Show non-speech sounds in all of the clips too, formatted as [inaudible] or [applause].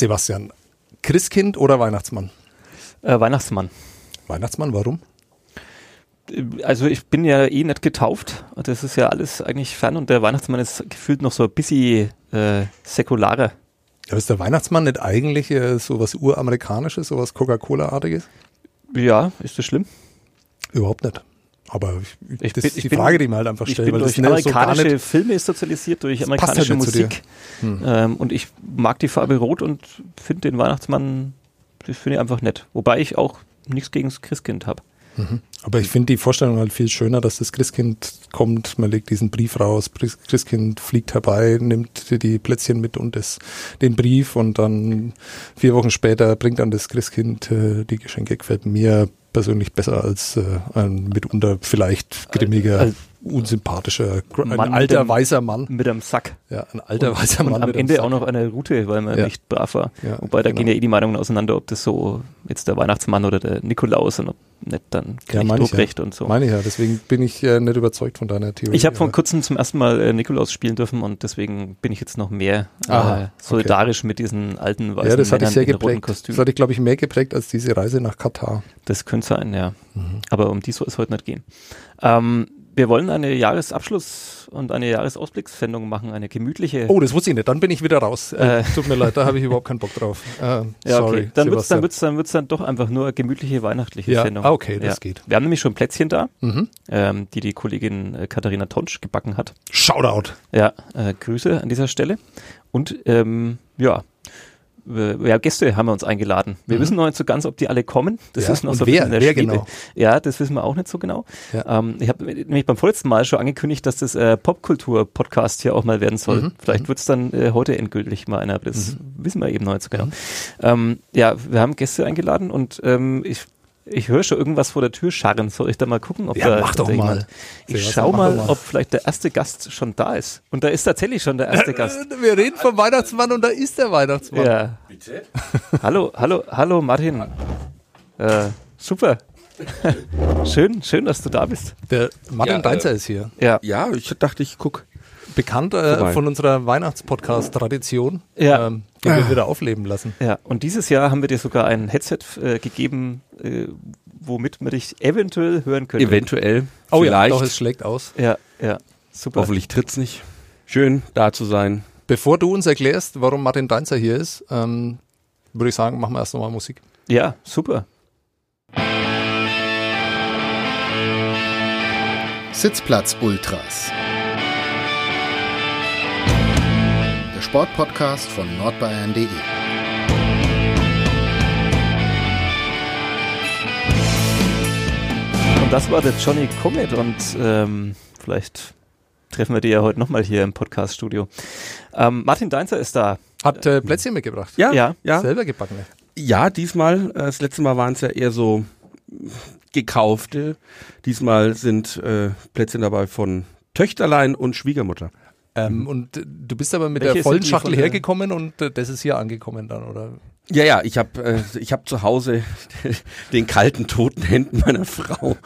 Sebastian, Christkind oder Weihnachtsmann? Äh, Weihnachtsmann. Weihnachtsmann, warum? Also ich bin ja eh nicht getauft. Das ist ja alles eigentlich fern und der Weihnachtsmann ist gefühlt noch so ein bisschen äh, säkularer. Ja, ist der Weihnachtsmann nicht eigentlich äh, so was Uramerikanisches, so was Coca-Cola-artiges? Ja, ist das schlimm? Überhaupt nicht. Aber ich, das bin- ist die bin- Frage, die man halt einfach Ich stellt. bin weil das durch so gar amerikanische nicht, Filme sozialisiert, durch Das amerikanische halt. Musik. Hm. Ähm, und ich mag die Farbe Rot und finde den Weihnachtsmann, das finde ich einfach nett. Wobei ich auch nichts gegen das Christkind habe. Aber ich finde die Vorstellung halt viel schöner, dass das Christkind kommt, man legt diesen Brief raus, Christkind fliegt herbei, nimmt die Plätzchen mit und das, den Brief und dann vier Wochen später bringt dann das Christkind äh, die Geschenke. Gefällt mir persönlich besser als äh, ein mitunter vielleicht grimmiger, Als- unsympathischer, ein Mann alter mit dem- weißer Mann. Mit einem Sack. Ja, ein alter weißer Und Mann. am mit einem Ende auch noch eine Route, weil man Ja. nicht brav war. Ja, Wobei da genau. gehen ja eh die Meinungen auseinander, ob das so jetzt der Weihnachtsmann oder der Nikolaus und ob nicht dann Ja, Knecht ja. Ruprecht und so. Meine ich ja, deswegen bin ich äh, nicht überzeugt von deiner Theorie. Ich habe vor kurzem zum ersten Mal äh, Nikolaus spielen dürfen und deswegen bin ich jetzt noch mehr Aha, äh, solidarisch mit diesen alten weißen ja, das hatte Männern ich sehr geprägt. Das hatte ich, glaube ich, mehr geprägt als diese Reise nach Katar. Das könnte sein, ja. Mhm. Aber um die soll es heute nicht gehen. Ähm, wir wollen eine Jahresabschluss- und eine Jahresausblickssendung machen, eine gemütliche. Oh, das wusste ich nicht. Dann bin ich wieder raus. Äh, Äh. Tut mir leid, da habe ich überhaupt keinen Bock drauf. [laughs] Äh, ja, sorry, okay. Dann wird es dann wird's, dann wird's dann doch einfach nur eine gemütliche weihnachtliche Ja, Sendung. ah, okay, das ja. geht. Wir haben nämlich schon Plätzchen da, Mhm. ähm, die die Kollegin äh, Katharina Tonsch gebacken hat. Shoutout. Ja, äh, Grüße an dieser Stelle. Und ähm, ja, ja, Gäste haben wir uns eingeladen. Wir Mhm. wissen noch nicht so ganz, ob die alle kommen. Das Ja, ist noch so wer- in der wer Schwebe. genau? Ja, das wissen wir auch nicht so genau. Ja. Ähm, ich habe nämlich beim vorletzten Mal schon angekündigt, dass das äh, Popkultur-Podcast hier auch mal werden soll. Mhm. Vielleicht wird's dann äh, heute endgültig mal einer, aber das Mhm. wissen wir eben noch nicht so genau. Ähm, ja, wir haben Gäste eingeladen und ähm, ich ich höre schon irgendwas vor der Tür scharren. Soll ich da mal gucken, ob Ja, da mach doch jemand- mal. Ich Sebastian, schau mal, mal. ob vielleicht der erste Gast schon da ist. Und da ist tatsächlich schon der erste Gast. Wir reden vom Weihnachtsmann und da ist der Weihnachtsmann. Ja. Bitte? Hallo, hallo, hallo Martin. Äh, super. schön, schön, dass du da bist. Der Martin Ja, äh, Deinzer ist hier. Ja. Ja, ich dachte, ich guck. Bekannt äh, von unserer Weihnachtspodcast-Tradition, Ja. ähm, die wir wieder aufleben lassen. Ja, und dieses Jahr haben wir dir sogar ein Headset äh, gegeben, äh, womit wir dich eventuell hören können. Eventuell. Oh vielleicht. ja, doch, es schlägt aus. Ja, ja, super. Hoffentlich tritt's nicht. Schön, da zu sein. Bevor du uns erklärst, warum Martin Deinzer hier ist, ähm, würde ich sagen, machen wir erst nochmal Musik. Ja, super. Sitzplatz Ultras. Sportpodcast von nordbayern.de. Und das war der Johnny Comet und ähm, vielleicht treffen wir die ja heute nochmal hier im Podcast-Studio. Ähm, Martin Deinzer ist da. Hat äh, Plätzchen mitgebracht. Ja, Ja. ja. Selber gebackene. Ja, diesmal, äh, das letzte Mal waren es ja eher so gekaufte. Diesmal sind äh, Plätzchen dabei von Töchterlein und Schwiegermutter. Ähm, und äh, du bist aber mit Welche der vollen Schachtel hergekommen und äh, das ist hier angekommen dann, oder? Ja, ja, ich habe äh, ich hab zu Hause [laughs] den kalten, toten Händen meiner Frau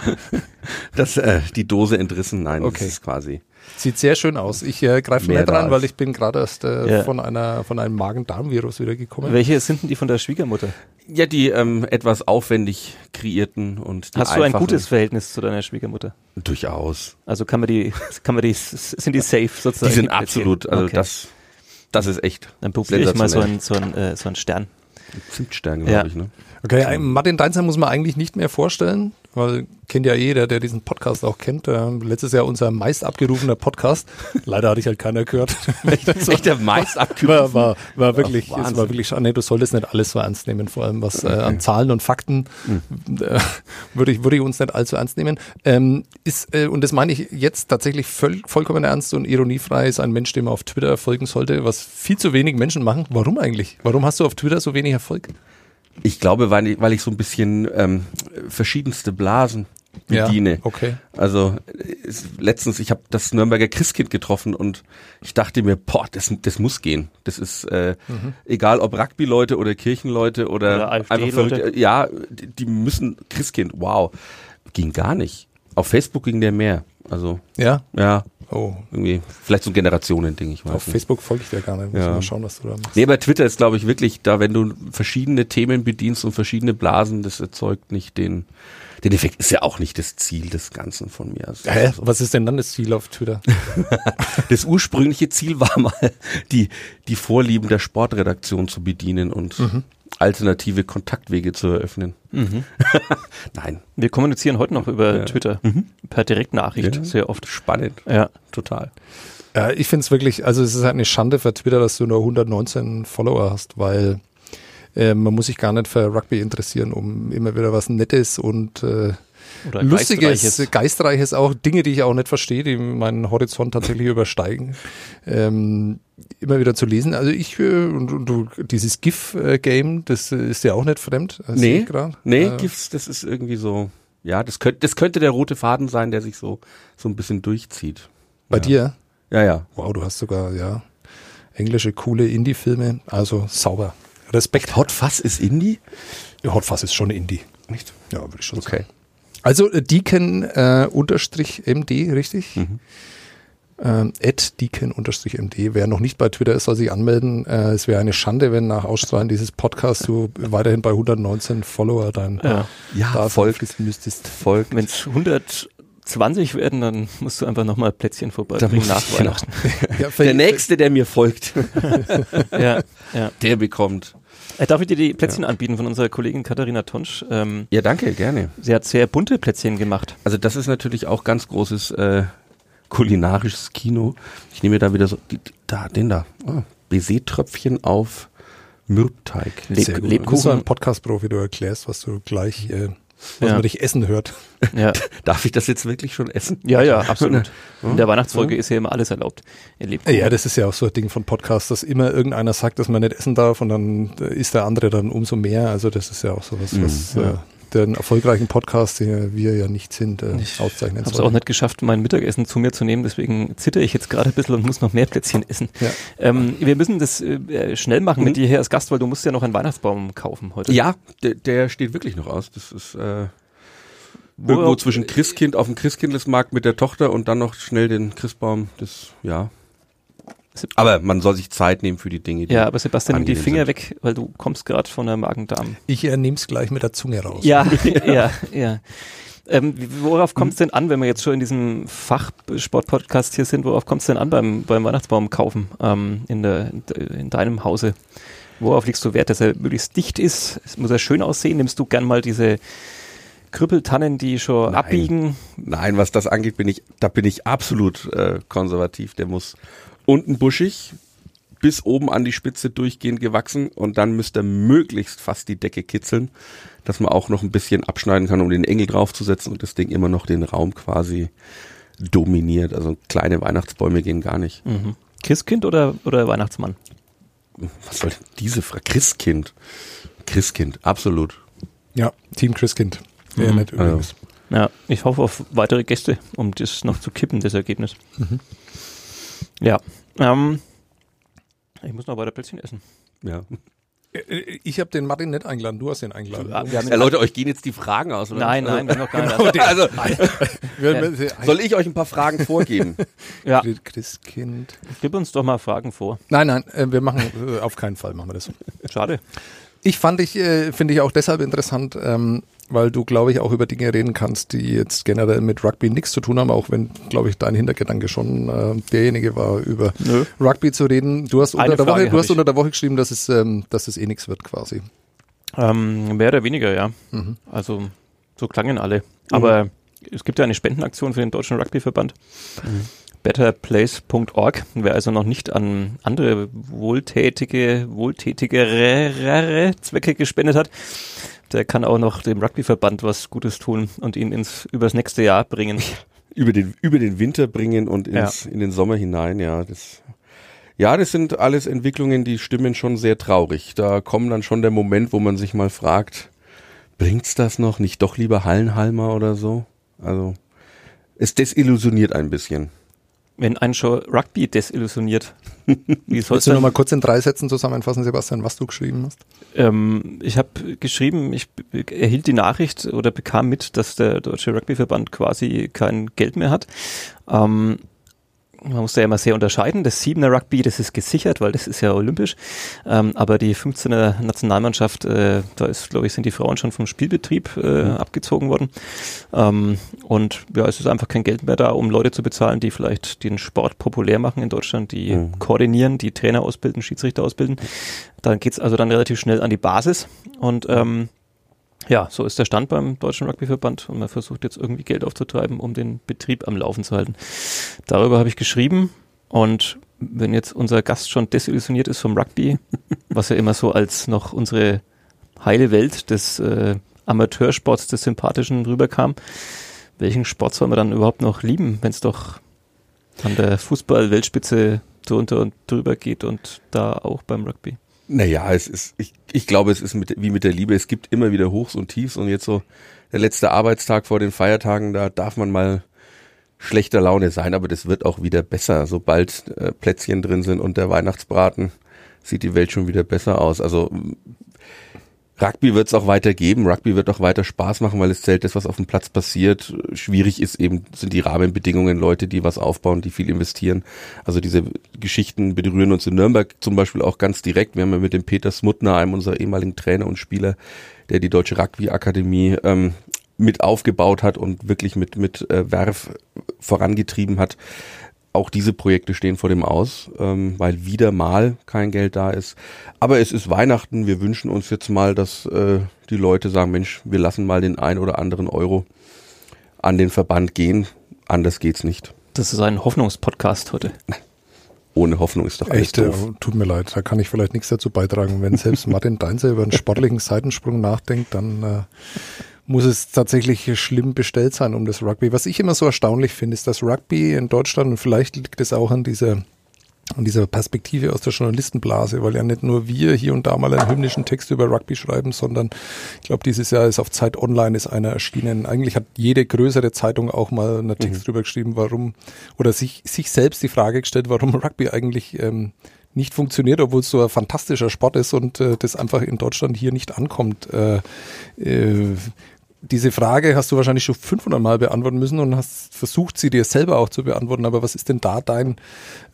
[laughs] das, äh, die Dose entrissen. Nein, Okay. das ist quasi. Sieht sehr schön aus. Ich äh, greife Mehr nicht dran, weil ich bin gerade erst äh, Ja. von einer von einem Magen-Darm-Virus wieder gekommen. Welche sind denn die von der Schwiegermutter? Ja, die ähm, etwas aufwendig kreierten und die Hast du ein gutes Verhältnis zu deiner Schwiegermutter? Durchaus. Also kann man die, kann man die, sind die safe sozusagen? Die sind absolut, also Okay. das, das ist echt. Dann probiere ich mal so einen, so einen, äh, so einen Stern. Zimtstern, glaube Ja. ich, ne? Okay, Martin Deinzer muss man eigentlich nicht mehr vorstellen, weil kennt ja jeder, der diesen Podcast auch kennt. Äh, letztes Jahr unser meist abgerufener Podcast. [laughs] Leider hatte ich halt keiner gehört. [laughs] Das [laughs] echt der meist war, war, war wirklich, Ach, es war wirklich schade. Nee, du solltest nicht alles so ernst nehmen, vor allem was äh, an Zahlen und Fakten äh, würde ich, würde ich uns nicht allzu ernst nehmen. Ähm, ist, äh, und das meine ich jetzt tatsächlich voll, vollkommen ernst und ironiefrei, ist ein Mensch, dem man auf Twitter folgen sollte, was viel zu wenig Menschen machen. Warum eigentlich? Warum hast du auf Twitter so wenig Erfolg? Ich glaube, weil ich, weil ich so ein bisschen ähm, verschiedenste Blasen bediene. okay. Also äh, es, letztens, ich habe das Nürnberger Christkind getroffen und ich dachte mir, boah, das, das muss gehen. Das ist äh, egal ob Rugby-Leute oder Kirchenleute oder, Oder einfach verrückt. Ja, die, die müssen Christkind. Wow, ging gar nicht. Auf Facebook ging der mehr. Also Ja, ja, Oh, Irgendwie, vielleicht so ein Generationending, ich weiß auf nicht. Facebook folge ich dir gar nicht. Muss Ja. mal schauen, was du da machst. Nee, bei Twitter ist, glaube ich, wirklich da, wenn du verschiedene Themen bedienst und verschiedene Blasen, das erzeugt nicht den, den Effekt. Ist ja auch nicht das Ziel des Ganzen von mir. Also, Hä? Was ist denn dann das Ziel auf Twitter? [laughs] Das ursprüngliche Ziel war mal, die, die Vorlieben der Sportredaktion zu bedienen und alternative Kontaktwege zu eröffnen. [laughs] Nein, Wir kommunizieren heute noch über Ja. Twitter per Direktnachricht Ja. sehr oft. spannend, Ja. total. Ja, ich finde es wirklich, also es ist halt eine Schande für Twitter, dass du nur 119 Follower hast, weil äh, man muss sich gar nicht für Rugby interessieren, um immer wieder was Nettes und äh, Oder Lustiges, Geistreiches. Geistreiches auch, Dinge, die ich auch nicht verstehe, die meinen Horizont tatsächlich [laughs] übersteigen, ähm, immer wieder zu lesen. Also ich, äh, und, und du, dieses GIF-Game, das äh, ist ja auch nicht fremd. äh, Nee, nee, Äh, GIFs, das ist irgendwie so, ja, das könnte, das könnte der rote Faden sein, der sich so, so ein bisschen durchzieht. Bei ja. dir? Ja, ja. Wow, du hast sogar, ja, englische, coole Indie-Filme, also sauber. Respekt. Hot Fuzz ist Indie? Hot Fuzz ist schon Indie. Nicht? Ja, würde ich schon Okay. sagen. Also äh, Deacon äh, unterstrich MD, richtig? Mhm. Ähm, at Deacon unterstrich MD. Wer noch nicht bei Twitter ist, soll sich anmelden. Äh, es wäre eine Schande, wenn nach Ausstrahlen dieses Podcasts du weiterhin bei 119 Follower dein Ja. Ja, folgt, müsstest. folgt. Wenn es 120 werden, dann musst du einfach nochmal Plätzchen vorbeibringen nach genau. Weihnachten. [laughs] Ja, Der nächste, der mir folgt, [laughs] ja, ja. der bekommt. Äh, Darf ich dir die Plätzchen anbieten von unserer Kollegin Katharina Tonsch? Ähm, Ja, danke, gerne. sie hat sehr bunte Plätzchen gemacht. Also das ist natürlich auch ganz großes äh, kulinarisches Kino. Ich nehme da wieder so, da, den da, oh, Baiser-Tröpfchen auf Mürbteig. Leb-. Lebkuchen. Du bist ein Podcast-Profi, du erklärst, was du gleich, äh, was Ja. man dich essen hört. Ja, [laughs] Darf ich das jetzt wirklich schon essen? ja, ja absolut. [laughs] In der Weihnachtsfolge ist ja immer alles erlaubt. Ihr lebt Ja, das ist ja auch so ein Ding von Podcasts, dass immer irgendeiner sagt, dass man nicht essen darf und dann isst der andere dann umso mehr. Also das ist ja auch sowas, Mhm, was äh, den erfolgreichen Podcast, den wir ja nicht sind, äh, Ich auszeichnen habe es auch nicht geschafft, mein Mittagessen zu mir zu nehmen, deswegen zitter ich jetzt gerade ein bisschen und muss noch mehr Plätzchen essen. Ja. Ähm, wir müssen das äh, schnell machen mit Mhm. dir hier als Gast, weil du musst ja noch einen Weihnachtsbaum kaufen heute. Ja, der, der steht wirklich noch aus. Das ist äh, Wo- irgendwo zwischen Christkind auf dem Christkindlesmarkt mit der Tochter und dann noch schnell den Christbaum. Das, ja. Aber man soll sich Zeit nehmen für die Dinge. Die Ja, aber Sebastian, nimm die Finger sind. weg, weil du kommst gerade von der Magen-Darm. Ich äh, nehme es gleich mit der Zunge raus. Ja, [laughs] [laughs] ja, ja. Ähm, worauf kommt es denn an, wenn wir jetzt schon in diesem Fachsport-Podcast hier sind, worauf kommt es denn an beim, beim Weihnachtsbaum kaufen ähm, in, der, in deinem Hause? Worauf legst du Wert, dass er möglichst dicht ist? Es muss er schön aussehen? Nimmst du gern mal diese Krüppeltannen, die schon Nein. abbiegen? Nein, was das angeht, bin ich, da bin ich absolut äh, konservativ. Der muss unten buschig, bis oben an die Spitze durchgehend gewachsen und dann müsste er möglichst fast die Decke kitzeln, dass man auch noch ein bisschen abschneiden kann, um den Engel draufzusetzen und das Ding immer noch den Raum quasi dominiert. Also kleine Weihnachtsbäume gehen gar nicht. Mhm. Christkind oder, oder Weihnachtsmann? Was soll denn diese Frage? Christkind. Christkind, absolut. Ja, Team Christkind. Wer Mhm. nicht übrigens. Ja, ich hoffe auf weitere Gäste, um das noch zu kippen, das Ergebnis. Ja, ähm, ich muss noch weiter Plätzchen essen. Ja. Äh, Ich habe den Martin nicht eingeladen, du hast den eingeladen. Ja, ja, Leute, euch gehen jetzt die Fragen aus, oder? Nein, nein, wir haben noch gar Also, [laughs] nicht. also, soll ich euch ein paar Fragen vorgeben? [laughs] Ja, Christkind. gib uns doch mal Fragen vor. Nein, nein, äh, wir machen äh, auf keinen Fall machen wir das. Schade. Ich fand ich, äh, finde ich auch deshalb interessant, ähm, weil du, glaube ich, auch über Dinge reden kannst, die jetzt generell mit Rugby nichts zu tun haben, auch wenn, glaube ich, dein Hintergedanke schon äh, derjenige war, über Nö. Rugby zu reden. Du hast unter der Woche, du hast unter der Woche geschrieben, dass es, ähm, dass es eh nichts wird quasi. Ähm, mehr oder weniger, ja. Mhm. Also so klangen alle. Aber es gibt ja eine Spendenaktion für den Deutschen Rugbyverband. Betterplace.org. Wer also noch nicht an andere wohltätige, wohltätigere Zwecke gespendet hat, der kann auch noch dem Rugbyverband was Gutes tun und ihn ins übers nächste Jahr bringen. über den über den Winter bringen und ins, in den Sommer hinein, ja, das ja, das sind alles Entwicklungen, die stimmen schon sehr traurig. Da kommt dann schon der Moment, wo man sich mal fragt, bringt's das noch? Nicht doch lieber Hallenhalmer oder so? Also es desillusioniert ein bisschen. Wenn ein schon Rugby desillusioniert, [laughs] wie soll Willst du noch mal kurz in drei Sätzen zusammenfassen, Sebastian, was du geschrieben hast? Ähm, ich habe geschrieben, ich erhielt die Nachricht oder bekam mit, dass der Deutsche Rugbyverband quasi kein Geld mehr hat. Ähm, man muss da ja immer sehr unterscheiden. Das 7er Rugby, das ist gesichert, weil das ist ja olympisch. Ähm, aber die 15er Nationalmannschaft, äh, da ist, glaube ich, sind die Frauen schon vom Spielbetrieb äh, mhm. abgezogen worden. Ähm, und ja, es ist einfach kein Geld mehr da, um Leute zu bezahlen, die vielleicht den Sport populär machen in Deutschland, die mhm. koordinieren, die Trainer ausbilden, Schiedsrichter ausbilden. Dann geht's also dann relativ schnell an die Basis. Und ähm, ja, so ist der Stand beim Deutschen Rugbyverband und man versucht jetzt irgendwie Geld aufzutreiben, um den Betrieb am Laufen zu halten. Darüber habe ich geschrieben und wenn jetzt unser Gast schon desillusioniert ist vom Rugby, [laughs] was ja immer so als noch unsere heile Welt des äh, Amateursports des Sympathischen rüberkam, welchen Sport soll man dann überhaupt noch lieben, wenn es doch an der Fußball-Weltspitze drunter und drüber geht und da auch beim Rugby? Naja, es ist, ich, ich glaube, es ist mit, wie mit der Liebe. Es gibt immer wieder Hochs und Tiefs und jetzt so der letzte Arbeitstag vor den Feiertagen, da darf man mal schlechter Laune sein, aber das wird auch wieder besser. Sobald äh, Plätzchen drin sind und der Weihnachtsbraten, sieht die Welt schon wieder besser aus. Also Rugby wird es auch weiter geben. Rugby wird auch weiter Spaß machen, weil es zählt das, was auf dem Platz passiert. Schwierig ist eben, sind die Rahmenbedingungen, Leute, die was aufbauen, die viel investieren. Also diese Geschichten berühren uns in Nürnberg zum Beispiel auch ganz direkt. Wir haben ja mit dem Peter Smutner, einem unserer ehemaligen Trainer und Spieler, der die Deutsche Rugby Akademie ähm, mit aufgebaut hat und wirklich mit, mit äh, Werf vorangetrieben hat, auch diese Projekte stehen vor dem Aus, ähm, weil wieder mal kein Geld da ist. Aber es ist Weihnachten. Wir wünschen uns jetzt mal, dass äh, die Leute sagen, Mensch, wir lassen mal den ein oder anderen Euro an den Verband gehen. Anders geht's nicht. Das ist ein Hoffnungspodcast heute. Ohne Hoffnung ist doch alles Echt, doof. tut mir leid, da kann ich vielleicht nichts dazu beitragen. Wenn selbst Martin Deinzer über einen sportlichen Seitensprung nachdenkt, dann äh, muss es tatsächlich schlimm bestellt sein um das Rugby. Was ich immer so erstaunlich finde, ist, dass Rugby in Deutschland, und vielleicht liegt es auch an dieser an dieser Perspektive aus der Journalistenblase, weil ja nicht nur wir hier und da mal einen hymnischen Text über Rugby schreiben, sondern ich glaube, dieses Jahr ist auf Zeit Online ist einer erschienen. Eigentlich hat jede größere Zeitung auch mal einen Text mhm. drüber geschrieben, warum, oder sich, sich selbst die Frage gestellt, warum Rugby eigentlich ähm, nicht funktioniert, obwohl es so ein fantastischer Sport ist und äh, das einfach in Deutschland hier nicht ankommt. Äh, äh, diese Frage hast du wahrscheinlich schon 500 Mal beantworten müssen und hast versucht, sie dir selber auch zu beantworten. Aber was ist denn da dein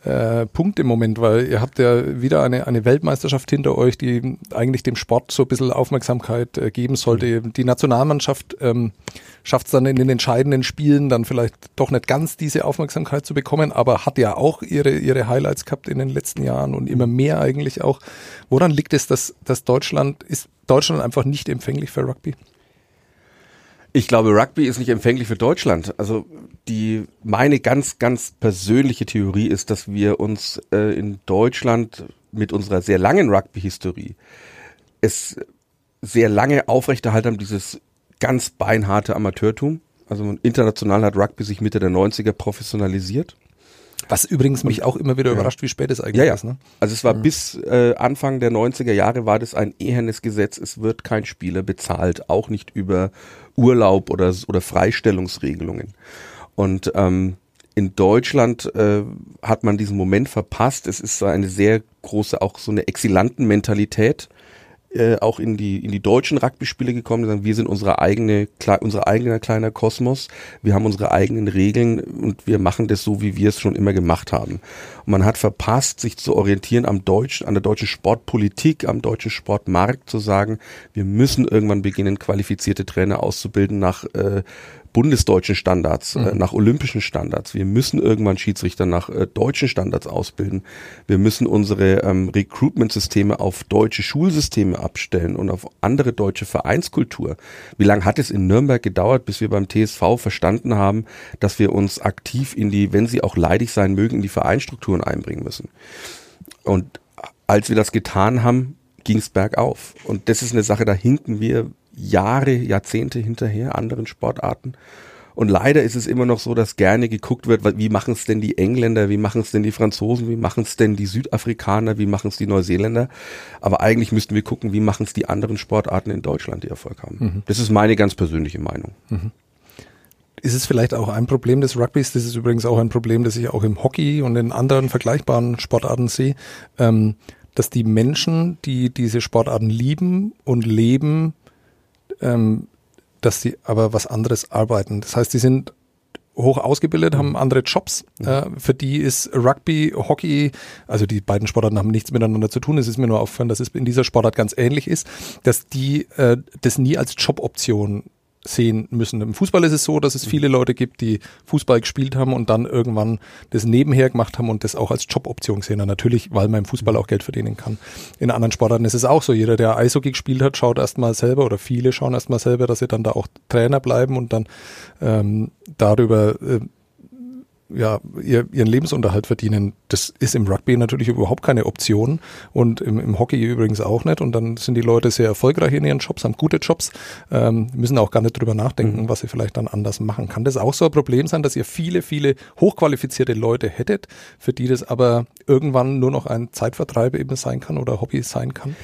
äh, Punkt im Moment? Weil ihr habt ja wieder eine, eine Weltmeisterschaft hinter euch, die eigentlich dem Sport so ein bisschen Aufmerksamkeit äh, geben sollte. Die Nationalmannschaft ähm, schafft es dann in den entscheidenden Spielen dann vielleicht doch nicht ganz diese Aufmerksamkeit zu bekommen, aber hat ja auch ihre, ihre Highlights gehabt in den letzten Jahren und immer mehr eigentlich auch. Woran liegt es, dass, dass Deutschland, ist Deutschland einfach nicht empfänglich für Rugby? Ich glaube, Rugby ist nicht empfänglich für Deutschland. Also die meine ganz, ganz persönliche Theorie ist, dass wir uns äh, in Deutschland mit unserer sehr langen Rugby-Historie es sehr lange aufrechterhalten haben, dieses ganz beinharte Amateurtum. Also international hat Rugby sich Mitte der 90er professionalisiert. Was übrigens mich auch immer wieder ja. überrascht, wie spät es eigentlich ja, ja. ist. Ne? Also es war bis äh, Anfang der 90er Jahre war das ein ehernes Gesetz. Es wird kein Spieler bezahlt, auch nicht über Urlaub oder, oder Freistellungsregelungen. Und ähm, in Deutschland äh, hat man diesen Moment verpasst. Es ist eine sehr große, auch so eine Exilantenmentalität äh, auch in die in die deutschen Rugby-Spiele gekommen, sagen, wir sind unsere eigene unser eigener kleiner Kosmos, wir haben unsere eigenen Regeln und wir machen das so, wie wir es schon immer gemacht haben. Und man hat verpasst, sich zu orientieren am deutschen, an der deutschen Sportpolitik, am deutschen Sportmarkt, zu sagen, wir müssen irgendwann beginnen, qualifizierte Trainer auszubilden nach äh, bundesdeutschen Standards, äh, mhm. äh, nach olympischen Standards. Wir müssen irgendwann Schiedsrichter nach äh, deutschen Standards ausbilden. Wir müssen unsere ähm, Recruitment-Systeme auf deutsche Schulsysteme abstellen und auf andere deutsche Vereinskultur. Wie lange hat es in Nürnberg gedauert, bis wir beim TSV verstanden haben, dass wir uns aktiv in die, wenn sie auch leidig sein mögen, in die Vereinsstrukturen einbringen müssen? Und als wir das getan haben, ging es bergauf. Und das ist eine Sache, da hinken wir Jahre, Jahrzehnte hinterher anderen Sportarten. Und leider ist es immer noch so, dass gerne geguckt wird, wie machen es denn die Engländer, wie machen es denn die Franzosen, wie machen es denn die Südafrikaner, wie machen es die Neuseeländer. Aber eigentlich müssten wir gucken, wie machen es die anderen Sportarten in Deutschland, die Erfolg haben. Mhm. Das ist meine ganz persönliche Meinung. Mhm. Ist es vielleicht auch ein Problem des Rugbys? Das ist übrigens auch ein Problem, das ich auch im Hockey und in anderen vergleichbaren Sportarten sehe, ähm, dass die Menschen, die diese Sportarten lieben und leben, ähm, dass sie aber was anderes arbeiten. Das heißt, die sind hoch ausgebildet, haben andere Jobs. Äh, für die ist Rugby, Hockey, also die beiden Sportarten haben nichts miteinander zu tun. Es ist mir nur aufgefallen, dass es in dieser Sportart ganz ähnlich ist, dass die äh, das nie als Joboption sehen müssen. Im Fußball ist es so, dass es viele Leute gibt, die Fußball gespielt haben und dann irgendwann das nebenher gemacht haben und das auch als Joboption sehen. natürlich, weil man im Fußball auch Geld verdienen kann. In anderen Sportarten ist es auch so. Jeder, der Eishockey gespielt hat, schaut erstmal selber oder viele schauen erstmal selber, dass sie dann da auch Trainer bleiben und dann ähm, darüber äh, ja, ihr, ihren Lebensunterhalt verdienen. Das ist im Rugby natürlich überhaupt keine Option und im, im Hockey übrigens auch nicht. Und dann sind die Leute sehr erfolgreich in ihren Jobs, haben gute Jobs, ähm, müssen auch gar nicht drüber nachdenken, mhm. was sie vielleicht dann anders machen. Kann das auch so ein Problem sein, dass ihr viele, viele hochqualifizierte Leute hättet, für die das aber irgendwann nur noch ein Zeitvertreib eben sein kann oder Hobby sein kann?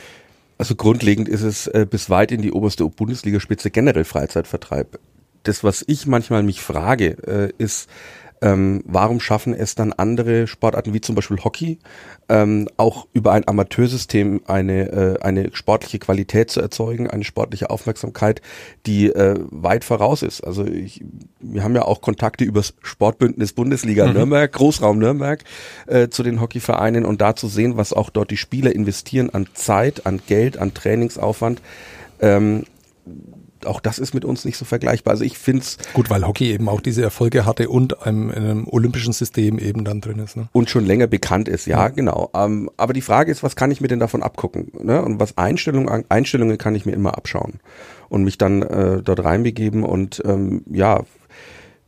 Also grundlegend ist es äh, bis weit in die oberste Bundesligaspitze generell Freizeitvertreib. Das, was ich manchmal mich frage, äh, ist, ähm, warum schaffen es dann andere Sportarten wie zum Beispiel Hockey ähm, auch über ein Amateursystem eine, äh, eine sportliche Qualität zu erzeugen, eine sportliche Aufmerksamkeit, die äh, weit voraus ist. Also ich, wir haben ja auch Kontakte übers Sportbündnis Bundesliga mhm. Nürnberg, Großraum Nürnberg äh, zu den Hockeyvereinen und da zu sehen, was auch dort die Spieler investieren an Zeit, an Geld, an Trainingsaufwand. Ähm, auch das ist mit uns nicht so vergleichbar. Also ich finde es. Gut, weil Hockey eben auch diese Erfolge hatte und einem, in einem olympischen System eben dann drin ist. Ne? Und schon länger bekannt ist, ja, ja. genau. Ähm, aber die Frage ist, was kann ich mir denn davon abgucken? Ne? Und was Einstellungen, Einstellungen kann ich mir immer abschauen und mich dann äh, dort reinbegeben und ähm, ja,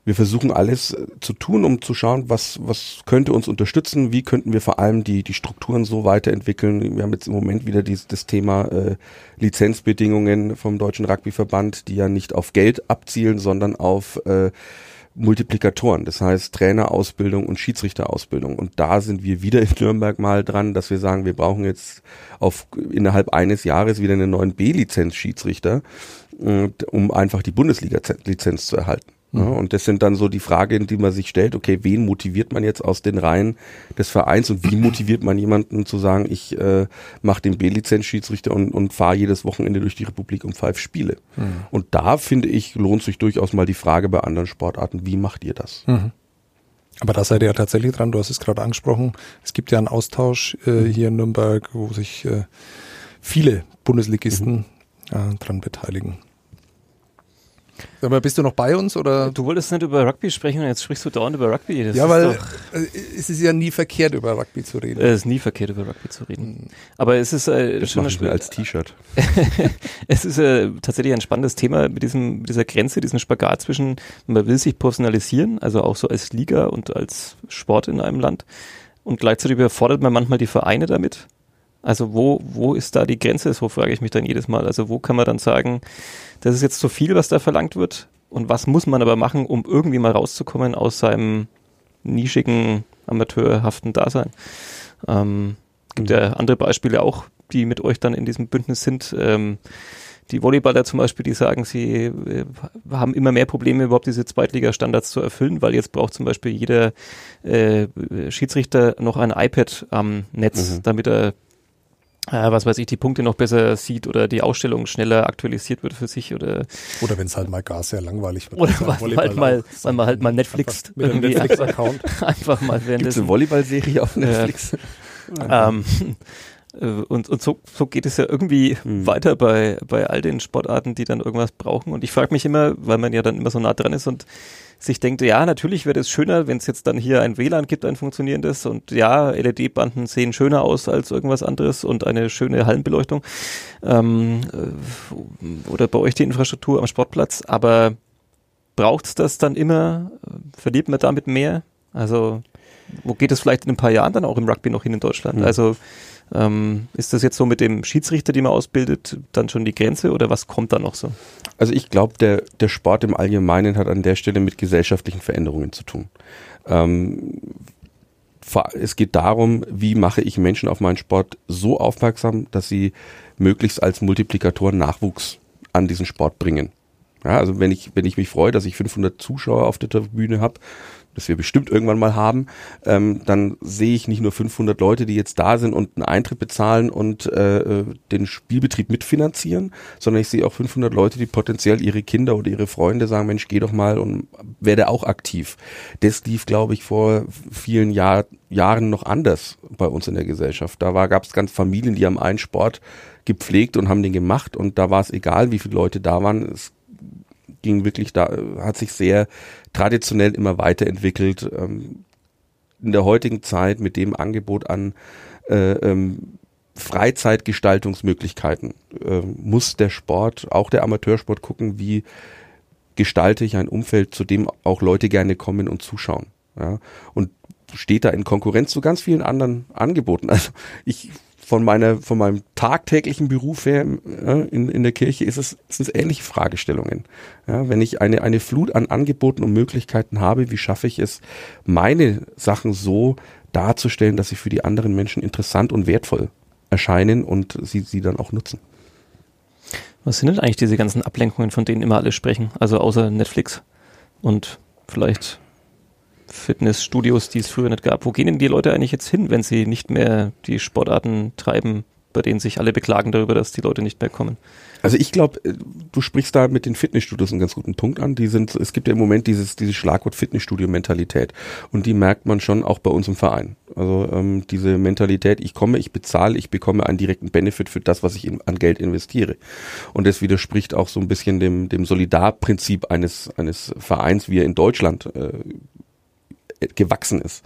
wir versuchen alles äh, zu tun, um zu schauen, was, was könnte uns unterstützen, wie könnten wir vor allem die, die Strukturen so weiterentwickeln. Wir haben jetzt im Moment wieder dieses, das Thema äh, Lizenzbedingungen vom Deutschen Rugbyverband, die ja nicht auf Geld abzielen, sondern auf äh, Multiplikatoren, das heißt Trainerausbildung und Schiedsrichterausbildung. Und da sind wir wieder in Nürnberg mal dran, dass wir sagen, wir brauchen jetzt auf innerhalb eines Jahres wieder einen neuen B-Lizenz-Schiedsrichter, äh, um einfach die Bundesliga-Lizenz zu erhalten. Ja, mhm. und das sind dann so die Fragen, die man sich stellt, okay, wen motiviert man jetzt aus den Reihen des Vereins und wie motiviert man jemanden zu sagen, ich äh, mache den B-Lizenz-Schiedsrichter und, und fahre jedes Wochenende durch die Republik um fünf Spiele. Mhm. Und da finde ich, lohnt sich durchaus mal die Frage bei anderen Sportarten, wie macht ihr das? Mhm. Aber da seid ihr ja tatsächlich dran, du hast es gerade angesprochen. Es gibt ja einen Austausch äh, mhm. hier in Nürnberg, wo sich äh, viele Bundesligisten äh, dran beteiligen. Aber bist du noch bei uns oder? Du wolltest nicht über Rugby sprechen und jetzt sprichst du dauernd über Rugby. Das ja, weil äh, es ist ja nie verkehrt über Rugby zu reden. Es ist nie verkehrt über Rugby zu reden. Hm. Aber es ist äh, das schon ein als T-Shirt. [laughs] es ist äh, tatsächlich ein spannendes Thema mit diesem mit dieser Grenze, diesen Spagat zwischen man will sich personalisieren, also auch so als Liga und als Sport in einem Land und gleichzeitig überfordert man manchmal die Vereine damit. Also wo wo ist da die Grenze? So frage ich mich dann jedes Mal. Also wo kann man dann sagen das ist jetzt zu viel, was da verlangt wird. Und was muss man aber machen, um irgendwie mal rauszukommen aus seinem nischigen, amateurhaften Dasein? Ähm, gibt mhm. ja andere Beispiele auch, die mit euch dann in diesem Bündnis sind. Ähm, die Volleyballer zum Beispiel, die sagen, sie äh, haben immer mehr Probleme, überhaupt diese Zweitliga-Standards zu erfüllen, weil jetzt braucht zum Beispiel jeder äh, Schiedsrichter noch ein iPad am Netz, mhm. damit er äh, was weiß ich, die Punkte noch besser sieht oder die Ausstellung schneller aktualisiert wird für sich oder oder wenn es halt mal gar sehr langweilig wird. Oder weil, halt mal, weil man halt mal Netflix mit einem Netflix-Account. [laughs] Einfach mal während Gibt's eine Volleyball-Serie auf Netflix. ähm, äh, und, und so, so geht es ja irgendwie mhm. weiter bei, bei all den Sportarten, die dann irgendwas brauchen. Und ich frage mich immer, weil man ja dann immer so nah dran ist und sich denkt, ja, natürlich wäre es schöner, wenn es jetzt dann hier ein WLAN gibt, ein funktionierendes und ja, LED-Banden sehen schöner aus als irgendwas anderes und eine schöne Hallenbeleuchtung ähm, äh, oder bei euch die Infrastruktur am Sportplatz, aber braucht es das dann immer? Verliert man damit mehr? Also wo geht es vielleicht in ein paar Jahren dann auch im Rugby noch hin in Deutschland? Mhm. Also ähm, ist das jetzt so mit dem Schiedsrichter, den man ausbildet, dann schon die Grenze oder was kommt da noch so? Also ich glaube, der, der Sport im Allgemeinen hat an der Stelle mit gesellschaftlichen Veränderungen zu tun. Ähm, es geht darum, wie mache ich Menschen auf meinen Sport so aufmerksam, dass sie möglichst als Multiplikatoren Nachwuchs an diesen Sport bringen. Ja, also wenn ich, wenn ich mich freue, dass ich 500 Zuschauer auf der Tribüne habe, das wir bestimmt irgendwann mal haben, ähm, dann sehe ich nicht nur 500 Leute, die jetzt da sind und einen Eintritt bezahlen und äh, den Spielbetrieb mitfinanzieren, sondern ich sehe auch 500 Leute, die potenziell ihre Kinder oder ihre Freunde sagen, Mensch, geh doch mal und werde auch aktiv. Das lief, glaube ich, vor vielen Jahr, Jahren noch anders bei uns in der Gesellschaft. Da gab es ganz Familien, die haben einen Sport gepflegt und haben den gemacht und da war es egal, wie viele Leute da waren. Es ging wirklich da, hat sich sehr traditionell immer weiterentwickelt. Ähm, in der heutigen Zeit mit dem Angebot an äh, ähm, Freizeitgestaltungsmöglichkeiten äh, muss der Sport, auch der Amateursport gucken, wie gestalte ich ein Umfeld, zu dem auch Leute gerne kommen und zuschauen. Ja? Und steht da in Konkurrenz zu ganz vielen anderen Angeboten. [laughs] Also ich von meiner, von meinem tagtäglichen Beruf her äh, in, in der Kirche ist es, sind es ähnliche Fragestellungen. Ja, wenn ich eine, eine Flut an Angeboten und Möglichkeiten habe, wie schaffe ich es, meine Sachen so darzustellen, dass sie für die anderen Menschen interessant und wertvoll erscheinen und sie, sie dann auch nutzen. Was sind denn eigentlich diese ganzen Ablenkungen, von denen immer alle sprechen? Also außer Netflix und vielleicht Fitnessstudios, die es früher nicht gab. Wo gehen denn die Leute eigentlich jetzt hin, wenn sie nicht mehr die Sportarten treiben, bei denen sich alle beklagen darüber, dass die Leute nicht mehr kommen? Also ich glaube, äh, du sprichst da mit den Fitnessstudios einen ganz guten Punkt an. Die sind, es gibt ja im Moment dieses, dieses Schlagwort Fitnessstudio-Mentalität. Und die merkt man schon auch bei uns im Verein. Also ähm, diese Mentalität, ich komme, ich bezahle, ich bekomme einen direkten Benefit für das, was ich in, an Geld investiere. Und das widerspricht auch so ein bisschen dem, dem Solidarprinzip eines, eines Vereins, wie er in Deutschland äh, gewachsen ist.